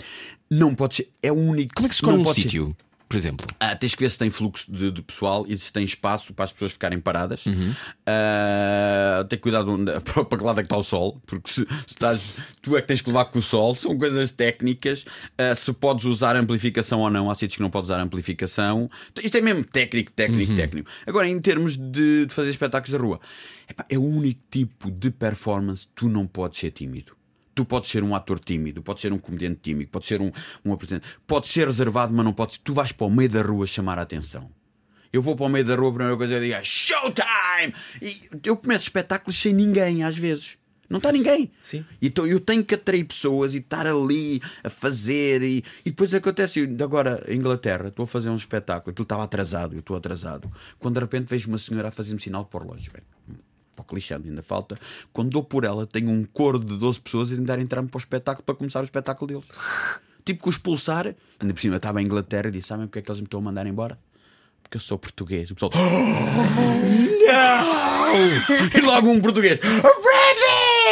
não pode ser, é o único. Como é que se escolhe um pode ser- sítio, por exemplo? ah, tens que ver se tem fluxo de, de pessoal e se tem espaço para as pessoas ficarem paradas. Uhum. Ah, tem cuidado onde- [laughs] para para que lado é que está o sol, porque se, se estás, tu é que tens que levar com o sol, [laughs] são coisas técnicas. Ah, se podes usar amplificação ou não, há sítios que não podes usar amplificação. Isto é mesmo técnico, técnico, Uhum. técnico. Agora, em termos de, de fazer espetáculos da rua, epá, é o único tipo de performance que tu não podes ser tímido. Tu podes ser um ator tímido, podes ser um comediante tímido, podes ser um, um apresentador, podes ser reservado, mas não podes. Tu vais para o meio da rua chamar a atenção. Eu vou para o meio da rua, a primeira coisa eu digo é Showtime! E eu começo espetáculos sem ninguém, às vezes. Não está ninguém. Sim. Então eu tenho que atrair pessoas e estar ali a fazer. E, e depois acontece, agora em Inglaterra, estou a fazer um espetáculo, aquilo estava atrasado, eu estou atrasado. Quando de repente vejo uma senhora a fazer-me sinal o relógio. Bem, pouco lixando, ainda falta. Quando dou por ela, tenho um coro de 12 pessoas a tentar entrar-me para o espetáculo para começar o espetáculo deles. [laughs] Tipo que os expulsar, ainda por cima estava em Inglaterra e disse: Sabem porque é que eles me estão a mandar embora? Porque eu sou português. O pessoal, [laughs] não! [laughs] E logo um português,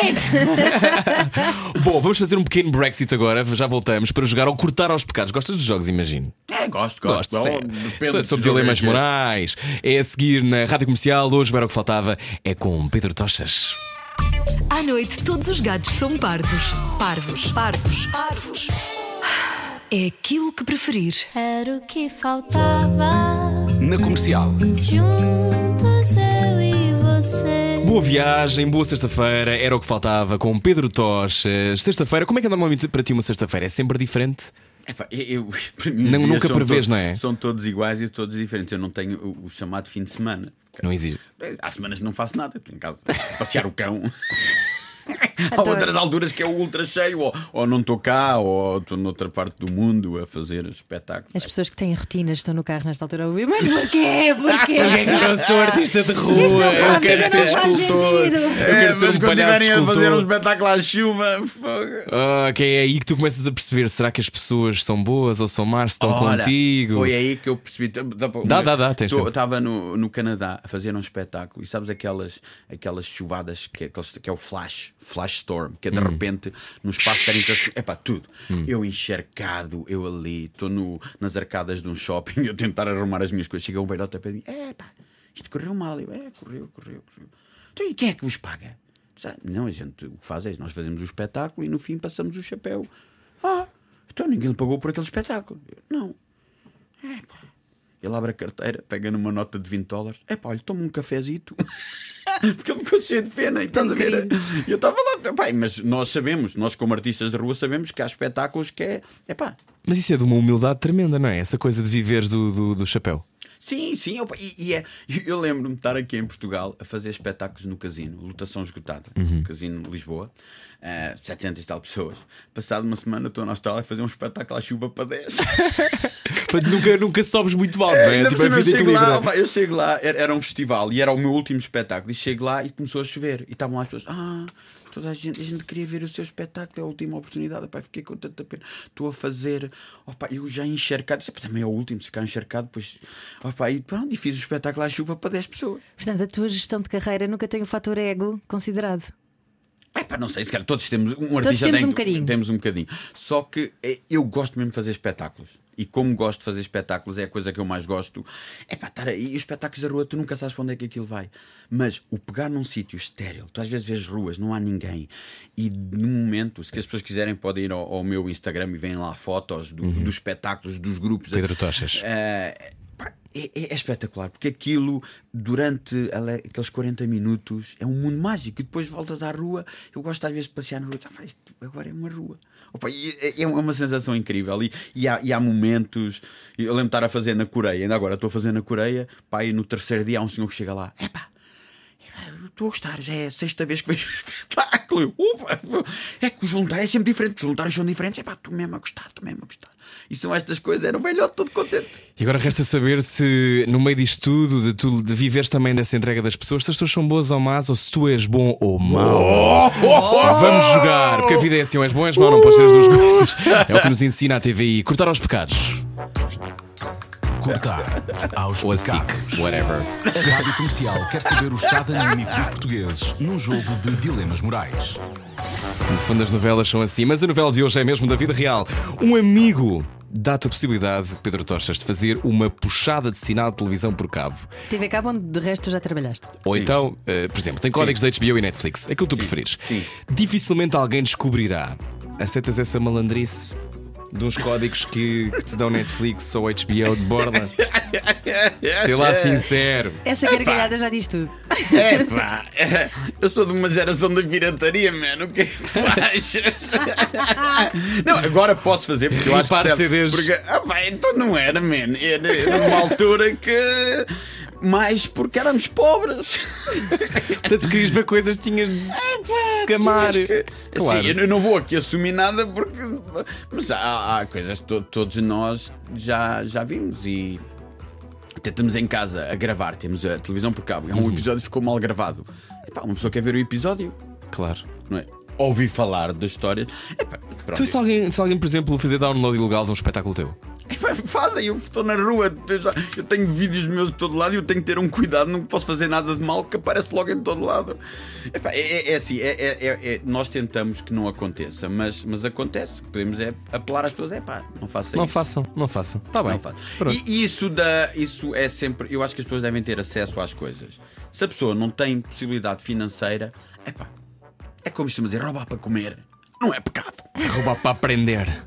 Brexit! [laughs] Bom, vamos fazer um pequeno Brexit agora, já voltamos para jogar ou cortar aos pecados. Gostas dos jogos, imagino? É, gosto, gosto. Gosto. É. Sobre jogo dilemas morais. É a seguir na Rádio Comercial. Hoje, era o que faltava. É com Pedro Tochas. À noite, todos os gatos são pardos. Parvos. Pardos. Parvos. É aquilo que preferir. Era o que faltava. Na comercial. Juntos eu e você. Boa viagem, boa sexta-feira. Era o que faltava com Pedro Tochas. Sexta-feira, como é que é normalmente para ti uma sexta-feira? É sempre diferente? Epá, eu, eu- [laughs] mim, Não- nunca prevês, todos- não é? São todos iguais e todos diferentes. Eu não tenho o, o chamado fim de semana. Não existe. Há semanas que não faço nada. Estou em casa passear o cão. [laughs] [laughs] Há outras alturas que é o ultra cheio, ou, ou não estou cá, ou estou noutra parte do mundo a fazer espetáculos. As pessoas que têm rotinas estão no carro nesta altura a ouvir, mas porquê? Porquê? eu não sou artista de rua. Isto não faz, quero não ser faz escultor. sentido. Eu quero ser mas um quando palhaço estiverem a fazer um espetáculo à chuva, fogo. Ah, que é aí que tu começas a perceber: será que as pessoas são boas ou são más? Estão Olha, contigo? Foi aí que eu percebi. Dá, Dá, dá, dá, tens. Estava no, no Canadá a fazer um espetáculo e sabes aquelas, aquelas chuvadas que, é- que é o flash, flash storm, que é de Hum. repente no espaço de 30 segundos. Epá, tudo. Eu encharcado, eu ali, estou nas arcadas de um shopping [laughs] a tentar arrumar as minhas coisas. Chega um velhote a pé de mim: Epá, isto correu mal. Eu, é, correu, correu, correu. Então e quem é que vos paga? Diz, "Ah, Não, a gente o que faz é nós fazemos o espetáculo e no fim passamos o chapéu. Ah, então ninguém lhe pagou por aquele espetáculo. Eu, não. É, pá. Ele abre a carteira, pega numa nota de 20 dólares. É pá, olha, toma um cafezito. [laughs] [laughs] Porque ele ficou cheio de pena, e estás a ver? Eu estava lá, pai, mas nós sabemos, nós como artistas de rua sabemos que há espetáculos que é, é pá, Mas isso é de uma humildade tremenda, não é? Essa coisa de viveres do, do, do chapéu. Sim, sim, opa, e, e é. [laughs] Eu lembro-me de estar aqui em Portugal a fazer espetáculos no casino, lotação esgotada, no casino de Lisboa, eh, 700 e tal pessoas. Passado uma semana estou na Austrália a fazer um espetáculo à chuva para 10. Mas [laughs] nunca, nunca sobes muito não é? Ainda Tipo, eu, chego lá, eu chego lá, era, era um festival e era o meu último espetáculo. E chego lá e começou a chover. E estavam lá as pessoas, ah, toda a gente, a gente queria ver o seu espetáculo, é a última oportunidade. Opa, fiquei com tanta pena. Estou a fazer, opa, eu já encharcado, "Pá, também é o último, se ficar encharcado, depois, opa, e pronto, e fiz o espetáculo à chuva para 10 pessoas. Portanto, a tua gestão de carreira nunca tem o fator ego considerado. É pá, não sei, se calhar todos temos um artista temos tem- um bocadinho. Temos um bocadinho. Só que é, eu gosto mesmo de fazer espetáculos. E como gosto de fazer espetáculos, é a coisa que eu mais gosto. É pá, estar aí. E os espetáculos da rua, tu nunca sabes para onde é que aquilo vai. Mas o pegar num sítio estéril, tu às vezes vês ruas, não há ninguém. E no momento, se as pessoas quiserem, podem ir ao, ao meu Instagram e veem lá fotos do- dos espetáculos, dos grupos. Pedro Tochas. Pá, é, é- é espetacular, porque aquilo, durante aqueles 40 minutos, é um mundo mágico. E depois voltas à rua. Eu gosto às vezes de passear na rua. Ah, isto agora é uma rua. Opa, e é, é uma sensação incrível. E, e há, e há momentos. Eu lembro de estar a fazer na Coreia, ainda agora estou a fazer na Coreia. Pá, e no terceiro dia há um senhor que chega lá. Epá, Estou a gostar, já é a sexta vez que vejo o espetáculo. É que os voluntários é sempre diferente, os voluntários são diferentes. É pá, estou mesmo a gostar, estou mesmo a gostar. E são estas coisas, era o velhote todo contente. E agora resta saber se, no meio disto tudo, de, tu, de viveres também dessa entrega das pessoas, se as pessoas são boas ou más, ou se tu és bom ou mau. Vamos jogar, porque a vida é assim, ou és bom ou és mau, não podes ter as duas coisas. É o que nos ensina a TVI. Cortar aos pecados. Cortar aos Ou a SIC, whatever. A Rádio Comercial quer saber o estado anímico dos portugueses num jogo de dilemas morais. No fundo, as novelas são assim, mas a novela de hoje é mesmo da vida real. Um amigo dá-te a possibilidade, Pedro Tochas, de fazer uma puxada de sinal de televisão por cabo. TV Cabo, onde de resto já trabalhaste. Ou Sim. então, eh, por exemplo, tem códigos da HBO e Netflix, aquilo que tu preferires. sim. Dificilmente alguém descobrirá. Aceitas essa malandrice de uns códigos que, que te dão Netflix ou HBO de borda? [laughs] Sei lá, sincero. Esta gargalhada já diz tudo. É pá, eu sou de uma geração da pirataria, mano. O que é que tu achas? [laughs] Não, agora posso fazer porque eu acho que. É- CDs. Porque, ah, pá, então não era, man. Era, era numa altura que. Mais porque éramos pobres. [laughs] Portanto, se querias ver coisas, tinhas que amar. Tinhas que- Claro. Sim, eu não vou aqui assumir nada porque. Mas há, há coisas que to- todos nós já, já vimos e. Até estamos em casa a gravar, temos a televisão por cabo. Há Uhum. um episódio que ficou mal gravado. Epá, uma pessoa quer ver o episódio, Claro. não é? Ouvi falar da história. Epá. Então, e se alguém, se alguém, por exemplo, fazer download ilegal de um espetáculo teu? [laughs] Fazem, eu estou na rua, eu, já- eu tenho vídeos meus de todo lado e eu tenho que ter um cuidado, não posso fazer nada de mal que aparece logo em todo lado. É, é- é assim, é, é- é- é- nós tentamos que não aconteça, mas, mas acontece. Podemos é apelar às pessoas, é pá, não façam Não isso. façam, não façam. Está bem. Pronto. E, isso, dá, isso é sempre. Eu acho que as pessoas devem ter acesso às coisas. Se a pessoa não tem possibilidade financeira, é pá, é como costuma dizer, roubar para comer. Não é pecado. Roubar para aprender.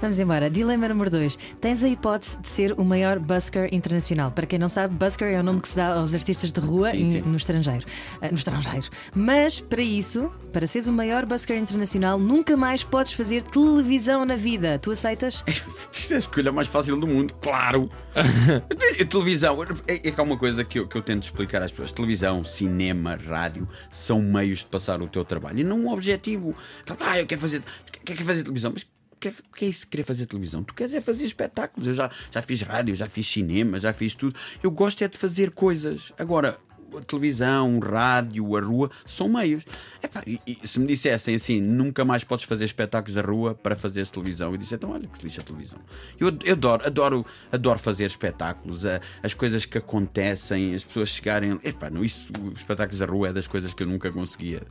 Vamos embora. Dilema número 2. Tens a hipótese de ser o maior busker internacional. Para quem não sabe, busker é o nome que se dá aos artistas de rua Sim, sim. no estrangeiro. Ah, no estrangeiro. Mas para isso, para seres o maior busker internacional, nunca mais podes fazer televisão na vida. Tu aceitas? [laughs] Isto é a escolha mais fácil do mundo, claro. [laughs] a televisão, é, é que há uma coisa que eu, que eu tento explicar às pessoas: televisão, cinema, rádio são meios de passar o teu trabalho e não um objetivo. Ah, eu quero fazer, quero fazer televisão, mas. O que, é, isso de querer fazer televisão? Tu queres é fazer espetáculos. Eu já, já fiz rádio, já fiz cinema, já fiz tudo. Eu gosto é de fazer coisas. Agora, a televisão, o rádio, a rua são meios. Epá, e, e se me dissessem assim, nunca mais podes fazer espetáculos da rua para fazer televisão, eu disse, então olha que se lixa a televisão. Eu, eu adoro, adoro, adoro fazer espetáculos, a- as coisas que acontecem, as pessoas chegarem. Epá, não, isso, os espetáculos da rua é das coisas que eu nunca conseguia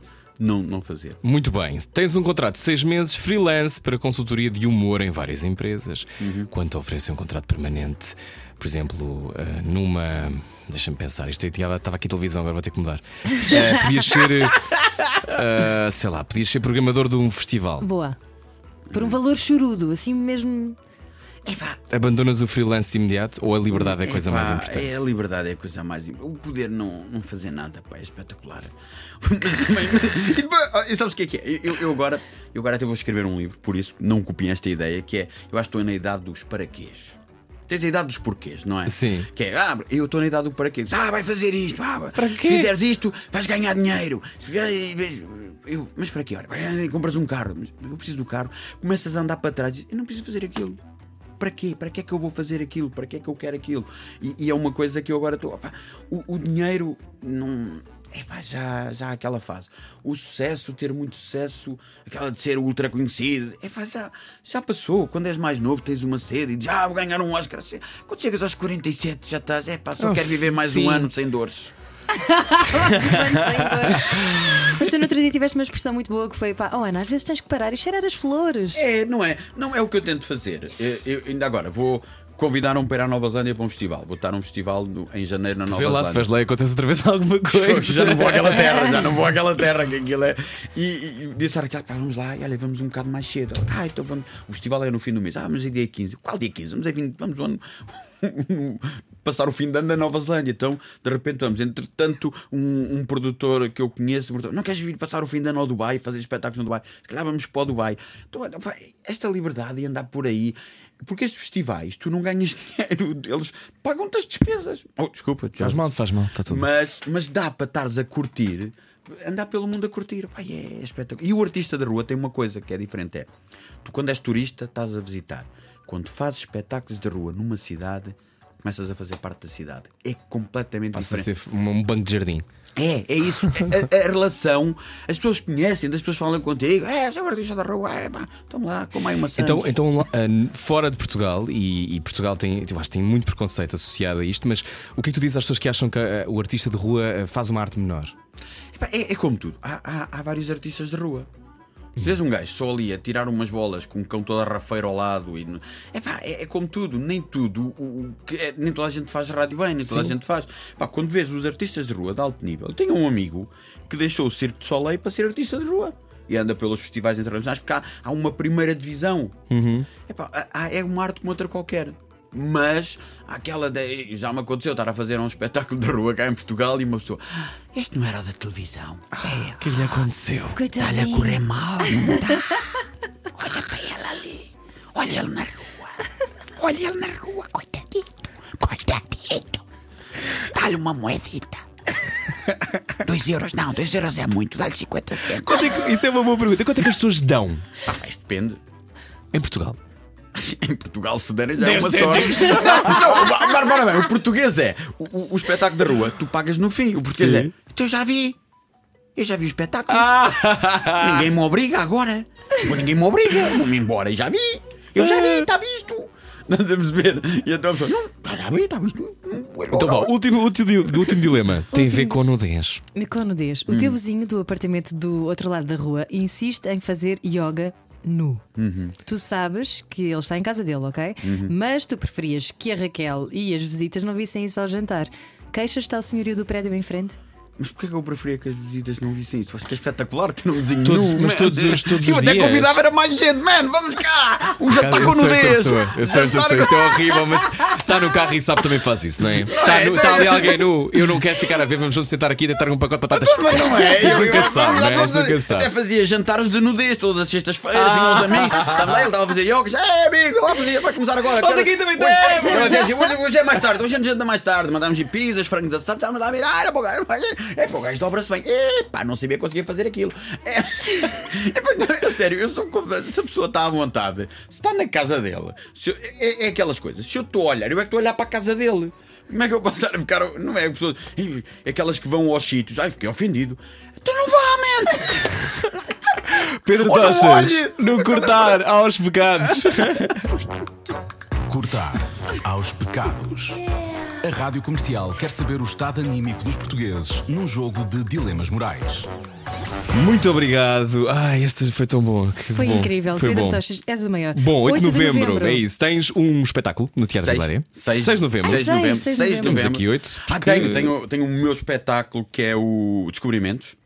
não, não fazer. Muito bem. Tens um contrato de seis meses freelance para consultoria de humor em várias empresas. Quanto oferece um contrato permanente, por exemplo, eh, numa. Deixa-me pensar, isto tinha- estava aqui televisão, agora vou ter que mudar. Eh, podias ser. eh, sei lá, podias ser programador de um festival. Boa. Por um valor chorudo, assim mesmo. Epá, Abandonas o freelance imediato ou a liberdade é a coisa Epá, mais importante? É a liberdade é a coisa mais importante. O poder não, não fazer nada, pá, é espetacular. [laughs] E depois, ah, e sabes o que é que é? Eu, eu agora, eu agora até vou escrever um livro, por isso não copiem esta ideia, que é eu acho que estou na idade dos paraquês. Tens a idade dos porquês, não é? Sim. Que é, ah, eu estou na idade do paraquês. Ah, vai fazer isto. Ah, Para Se quê? fizeres isto, vais ganhar dinheiro. Se Eu, mas para quê? Olha, compras um carro. Mas eu preciso do carro. Começas a andar para trás. Eu não preciso fazer aquilo. Para quê? Para que é que eu vou fazer aquilo? Para que é que eu quero aquilo? E, e é uma coisa que eu agora estou. O, o dinheiro não. Epá, já, já aquela fase. O sucesso, ter muito sucesso, aquela de ser ultra conhecido, epá, já, já passou. Quando és mais novo, tens uma sede e dizes, ah, vou ganhar um Oscar. Quando chegas aos 47, já estás, epá, só Oh, quero viver mais sim. um ano sem dores. Mas tu no outro dia tiveste uma expressão muito boa que foi pá, oh Ana, às vezes tens que parar e cheirar as flores. É, não é? Não é o que eu tento fazer. Eu, eu ainda agora vou convidar-me para ir à Nova Zelândia para um festival. Vou estar num festival no- em janeiro na Nova Vê lá se Zelândia. lá e acontece outra vez [laughs] alguma coisa. [laughs] já não vou àquela terra, já não vou àquela terra que aquilo é. E, e, e disse a Raquel, pá, vamos lá, e olha, vamos um bocado mais cedo. Ah, então vamos. O festival é no fim do mês. Ah, mas é dia 15. Qual dia 15? Vamos, é 20, vamos um [laughs] ano- passar o fim de ano na Nova Zelândia. Então, de repente, vamos. Entretanto, um, um produtor que eu conheço, perguntou, não queres vir passar o fim de ano ao Dubai, fazer espetáculos no Dubai? Se calhar vamos para o Dubai. Então, esta liberdade de andar por aí. Porque estes festivais, tu não ganhas [laughs] dinheiro, eles pagam-te as despesas. Oh, desculpa, já Faz mal, faz mal, está tudo bem. mas, mas dá para estares a curtir, andar pelo mundo a curtir. Pá, é espetacular. E o artista da rua tem uma coisa que é diferente: é tu, quando és turista, estás a visitar. Quando fazes espetáculos de rua numa cidade, começas a fazer parte da cidade. É completamente Passa a diferente. ser um um banco de jardim. É, é isso. [laughs] A, a relação, as pessoas conhecem, as pessoas falam contigo. É, sou artista da rua, é, pá, lá, como aí uma Então, então ah, fora de Portugal, e, e Portugal tem, eu acho tem muito preconceito associado a isto, mas o que é que tu dizes às pessoas que acham que ah, o artista de rua ah, faz uma arte menor? É, é como tudo. Há, há- há vários artistas de rua. Se vês um gajo só ali a tirar umas bolas com um cão todo rafeiro ao lado e. Epá, é, é como tudo, nem tudo. O, o que é- nem toda a gente faz rádio bem, nem toda a gente faz. Epá, quando vês os artistas de rua de alto nível, eu tenho um amigo que deixou o Circo de Soleil para ser artista de rua. E anda pelos festivais internacionais porque há, há uma primeira divisão. Epá, há- há- é uma arte como outra qualquer. Mas aquela de, já me aconteceu estar a fazer um espetáculo de rua cá em Portugal e uma pessoa, "Ah, este não era o da televisão. É, O que lhe aconteceu? Está-lhe a correr mal, está? Olha para ele ali. Olha ele na rua. Olha ele na rua, coitadito. Coitadito. Dá-lhe uma moedita. Dois euros, não, dois euros é muito, dá-lhe 50 centos. Quanto é que- isso é uma boa pergunta. Quanto é que as pessoas dão Ah, isto depende. em Portugal? [laughs] Em Portugal, se derem já é uma sorte. cêntimos. [laughs] Não, não, agora, agora bem, o português é o, o- o espetáculo da rua, tu pagas no fim. O português Sim. é. Então eu já vi. Eu já vi o espetáculo. Ah! [laughs] Ninguém me obriga agora. Pô, Ninguém me obriga. Vou-me embora e já vi. Eu já vi, está visto. Nós vamos ver. E então a pessoa, não, já vi, está visto. Então vá, último, último, último dilema. Tem a ver com nudez. Com nudez. O teu vizinho do apartamento do outro lado da rua insiste em fazer yoga nu. Tu sabes que ele está em casa dele, ok? Mas tu preferias que a Raquel e as visitas não vissem isso ao jantar. Queixas está o senhorio do prédio em frente? Mas porquê que eu preferia que as visitas não vissem isso? Acho que é espetacular ter um vizinho Todos- nu, mas man. todos os- todos Eu os até dias. convidava era mais gente, mano, vamos cá! Um jantar Eu com sei nudez! eu sei esta pessoa, isto é horrível, mas está no carro e sabe também faz isso, não é? Está, está ali alguém nu, eu não quero ficar a ver, vamos sentar aqui e tentar um pacote de batatas. Mas não é? Eu- nunca eu- sabe, eu- não é? eu- nunca sabe. Até fazia jantares de nudez todas as sextas-feiras, vinham os amigos, estava lá, ele estava a fazer yoga, é amigo, lá fazia, vai começar agora. Nós aqui também temos. Eu Hoje, é mais tarde, hoje a gente janta mais tarde, mandámos ir pizzas, frangos assados, estávamos lá a ver, é para o gajo dobra-se bem, epá, não sabia que conseguia fazer aquilo. É, [laughs] é, pá, sério, eu sou se a pessoa está à vontade, se está na casa dele, eu- é, é aquelas coisas, se eu estou a olhar, eu é que estou a olhar para a casa dele. Como é que eu posso estar a ficar. Não é pessoas. "Ih, Aquelas que vão aos sítios. Ai, fiquei ofendido. Então não vá, man! [laughs] Pedro Tochas, olha. no cortar aos pecados. [laughs] Cortar aos pecados. A Rádio Comercial quer saber o estado anímico dos portugueses num jogo de dilemas morais. Muito obrigado. Ai, este foi tão bom. que Foi bom. incrível. Foi Pedro bom. Tochas, és o maior. Bom, 8 de 8 novembro, é isso. Tens um espetáculo no Teatro Seis. Vilaria. Seis. 6 de novembro. Seis de novembro. seis de. Temos novembro. aqui 8. Ah, tenho, tenho, tenho o meu espetáculo que é o Descobrimentos.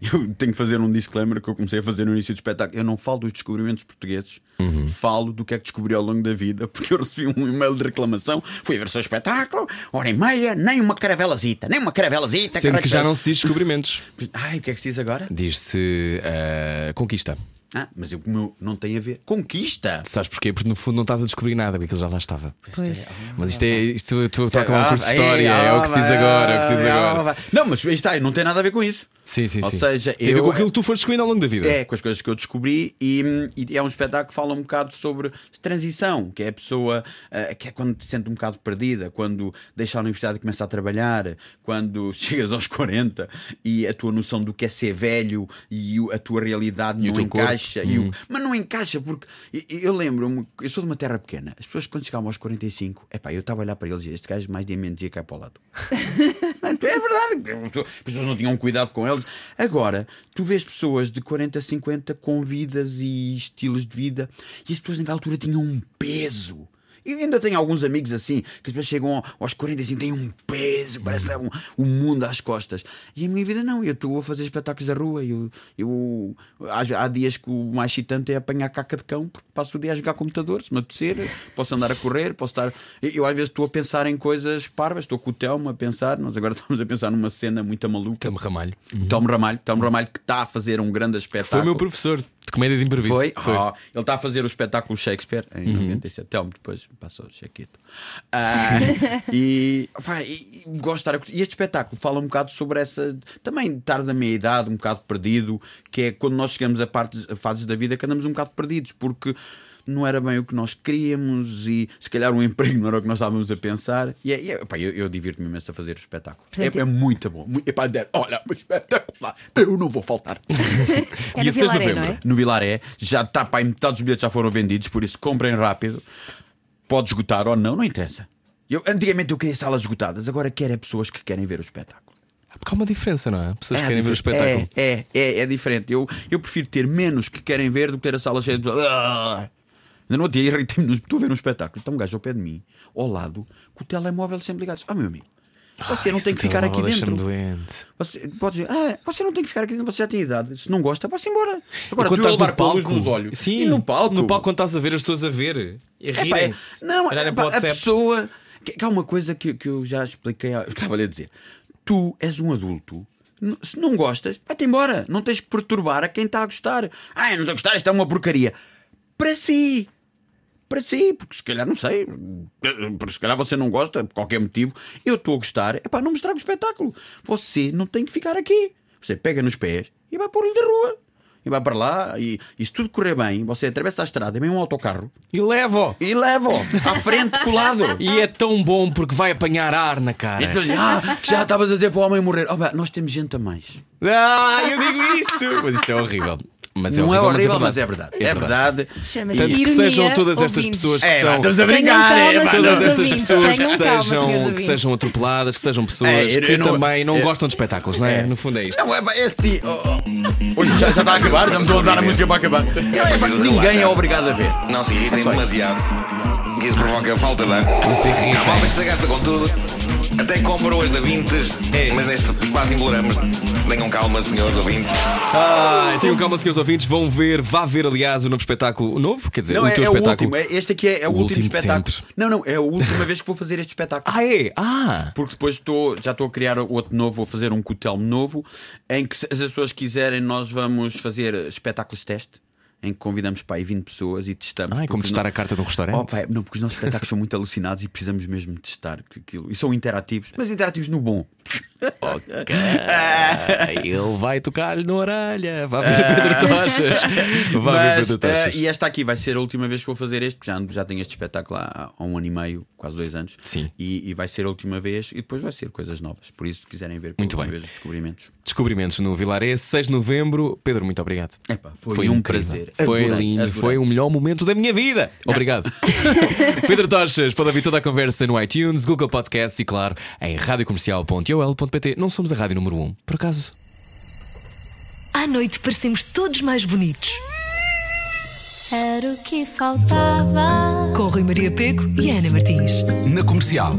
[laughs] Eu tenho que fazer um disclaimer que eu comecei a fazer no início do espetáculo. Eu não falo dos descobrimentos portugueses, Uhum. falo do que é que descobri ao longo da vida, [laughs] porque eu recebi um e-mail de reclamação. Fui ver o seu espetáculo, hora e meia, nem uma caravelazita, nem uma caravelazita. Sendo que já não se diz descobrimentos. [laughs] Ai, o que é que se diz agora? Diz-se ah, conquista. Ah, mas eu, como eu não tem a ver. Conquista! Sabes porquê? Porque no fundo não estás a descobrir nada, porque aquilo já lá estava. Pois. Mas isto é. Isto, tu, tu toca um Ah, curso de história, é o que se diz ah, agora, é o que se diz ah, agora. ah, Não, mas aí está, não tem nada a ver com isso. Sim, sim, Ou sim. seja, Tem a ver eu- com aquilo que tu foste descobrindo ao longo da vida. É, com as coisas que eu descobri e, e é um espetáculo que fala um bocado sobre transição, que é a pessoa eh, que é quando te sente um bocado perdida, quando deixa a universidade e começa a trabalhar, quando [laughs] chegas aos 40 e a tua noção do que é ser velho e o- a tua realidade E o não teu encaixa. e o- mas não encaixa porque eu lembro-me, eu sou de uma terra pequena, as pessoas quando chegavam aos 45, epá, eu estava a olhar para eles e este gajo mais dia menos dia cai para o lado. [laughs] É verdade, as pessoas não tinham cuidado com eles. Agora, tu vês pessoas de 40, 50 com vidas e estilos de vida e as pessoas naquela altura tinham um peso. E ainda tenho alguns amigos assim, que as pessoas chegam aos 45 têm um peso, parece que levam o mundo às costas. E a minha vida não, eu estou a fazer espetáculos da rua. Eu, eu, há, há dias que o mais excitante é apanhar caca de cão, porque passo o dia a jogar computador, se me apetecer, posso andar a correr, posso estar. Eu, eu às vezes estou a pensar em coisas parvas, estou com o Telmo a pensar, nós agora [laughs] estamos a pensar numa cena muito maluca. Camo Ramalho. O Telmo Ramalho, Telmo Ramalho que está a fazer um grande espetáculo. Foi o meu professor de comédia de improviso. Foi? Ah, ele está a fazer o espetáculo Shakespeare em 97. Telmo depois passou o Chequito. Ah, [laughs] e, pá, e- gosto de estar a. E este espetáculo fala um bocado sobre essa. Também estar da meia idade, um bocado perdido, que é quando nós chegamos a, partes, a fases da vida que andamos um bocado perdidos, porque. Não era bem o que nós queríamos e se calhar um [laughs] emprego não era o que nós estávamos a pensar. E, é- e é- pá, eu, eu divirto-me imenso a fazer o espetáculo. Portanto, é, é muito bom. Muito, epá, olha, espetacular. Eu não vou faltar. [laughs] É Dia no 6 de novembro. é? no Vilaré, já está para metade dos bilhetes já foram vendidos, por isso comprem rápido. Pode esgotar ou não, não interessa. Eu, antigamente eu queria salas esgotadas, agora quero é pessoas que querem ver o espetáculo. Porque há uma diferença, não é? Pessoas É querem ver o espetáculo. É, é, é, é diferente. Eu, eu prefiro ter menos que querem ver do que ter a sala cheia de. Ah! Ainda no outro dia irritei-me. Estou a ver um espetáculo. Está um gajo ao pé de mim, ao lado, com o telemóvel sempre ligado. Ah, meu amigo, você não tem que ficar aqui dentro. doente. Você pode dizer, ah, você não tem que ficar aqui dentro, você já tem idade. Se não gosta, vá-se embora. Agora, E quando tu a estás levar no palco, nos olhos. Sim, e no palco. No palco, quando estás a ver as pessoas a ver e a Epá, é- rirem-se. Não, para o a pessoa. Que, que há uma coisa que, que eu já expliquei. Eu estava-lhe a dizer: tu és um adulto. Se não gostas, vai-te embora. Não tens que perturbar a quem está a gostar. Ah, eu não estou a gostar, isto é uma porcaria. Para si. Para si, porque se calhar não sei, porque se calhar você não gosta, por qualquer motivo, eu estou a gostar, é pá, não me estraga o espetáculo. Você não tem que ficar aqui. Você pega nos pés e vai pôr-lhe da rua. E vai para lá, e, e se tudo correr bem, você atravessa a estrada, é mesmo um autocarro, E leva-o. e leva-o à frente colado. [laughs] E é tão bom porque vai apanhar ar na cara. Então, ah, que já estavas a dizer para o homem morrer. Oh, pá, nós temos gente a mais. Ah, eu digo isso! Mas isto é horrível. Mas é não horrível, é horrível, mas mas é verdade. É verdade. Chama-se Tanto que sejam todas estas ouvintes. pessoas que É, são. estamos a brincar. calma, é, Todas não- estas ouvintes, pessoas que calma, sejam, que sejam atropeladas, que sejam pessoas É, eu- que eu não- também não é- gostam de espetáculos, não é? No fundo é isto. Não, é pá, esse. Oh, oh. Oi, já, já está a acabar, estou a dar a música para acabar. Não, é, ninguém é obrigado a ver. Não se irritem demasiado, que isso provoca falta de ar. se irritem. Há malta que se gasta com tudo, até compram as da Vintes, mas neste quase imploramos. Tenham calma, senhores ouvintes. Ah, tenham calma, senhores ouvintes. Vão ver, vá ver, aliás, o novo espetáculo. O novo? Quer dizer, Não, o é, teu é o espetáculo. último. é- Este aqui é, é o, O último último espetáculo. sempre. Não, não, é a última [laughs] vez que vou fazer este espetáculo. Ah, é? Ah! Porque depois estou, já estou a criar outro novo, vou fazer um cotel novo, em que se as pessoas quiserem, nós vamos fazer espetáculos teste, em que convidamos para aí 20 pessoas e testamos. Ah, é como testar não- a carta de um restaurante? Oh, pá, não, porque os nossos espetáculos são muito alucinados e precisamos mesmo de testar aquilo. E são interativos, mas interativos no bom. Ah, ele vai tocar-lhe na orelha. Vai ver Pedro Tochas. Vai Mas, Pedro Tochas. eh, e esta aqui vai ser a última vez que vou fazer este, porque já, já tenho este espetáculo há, há um ano e meio, quase dois anos. Sim. E, e vai ser a última vez, e depois vai ser coisas novas. Por isso, se quiserem ver Muito bem. vez os descobrimentos. Descobrimentos no Vilaré, 6 de novembro. Pedro, muito obrigado. Epá, foi um incrível. prazer. Foi Adorei, lindo, adorei. foi o melhor momento da minha vida. Obrigado. [laughs] Pedro Tochas, pode ouvir toda a conversa no iTunes, Google Podcasts e, claro, em radiocomercial.ol.pt. Não somos a rádio número 1, por acaso. À noite parecemos todos mais bonitos. Era o que faltava. Com Rui Maria Peco e Ana Martins. Na comercial.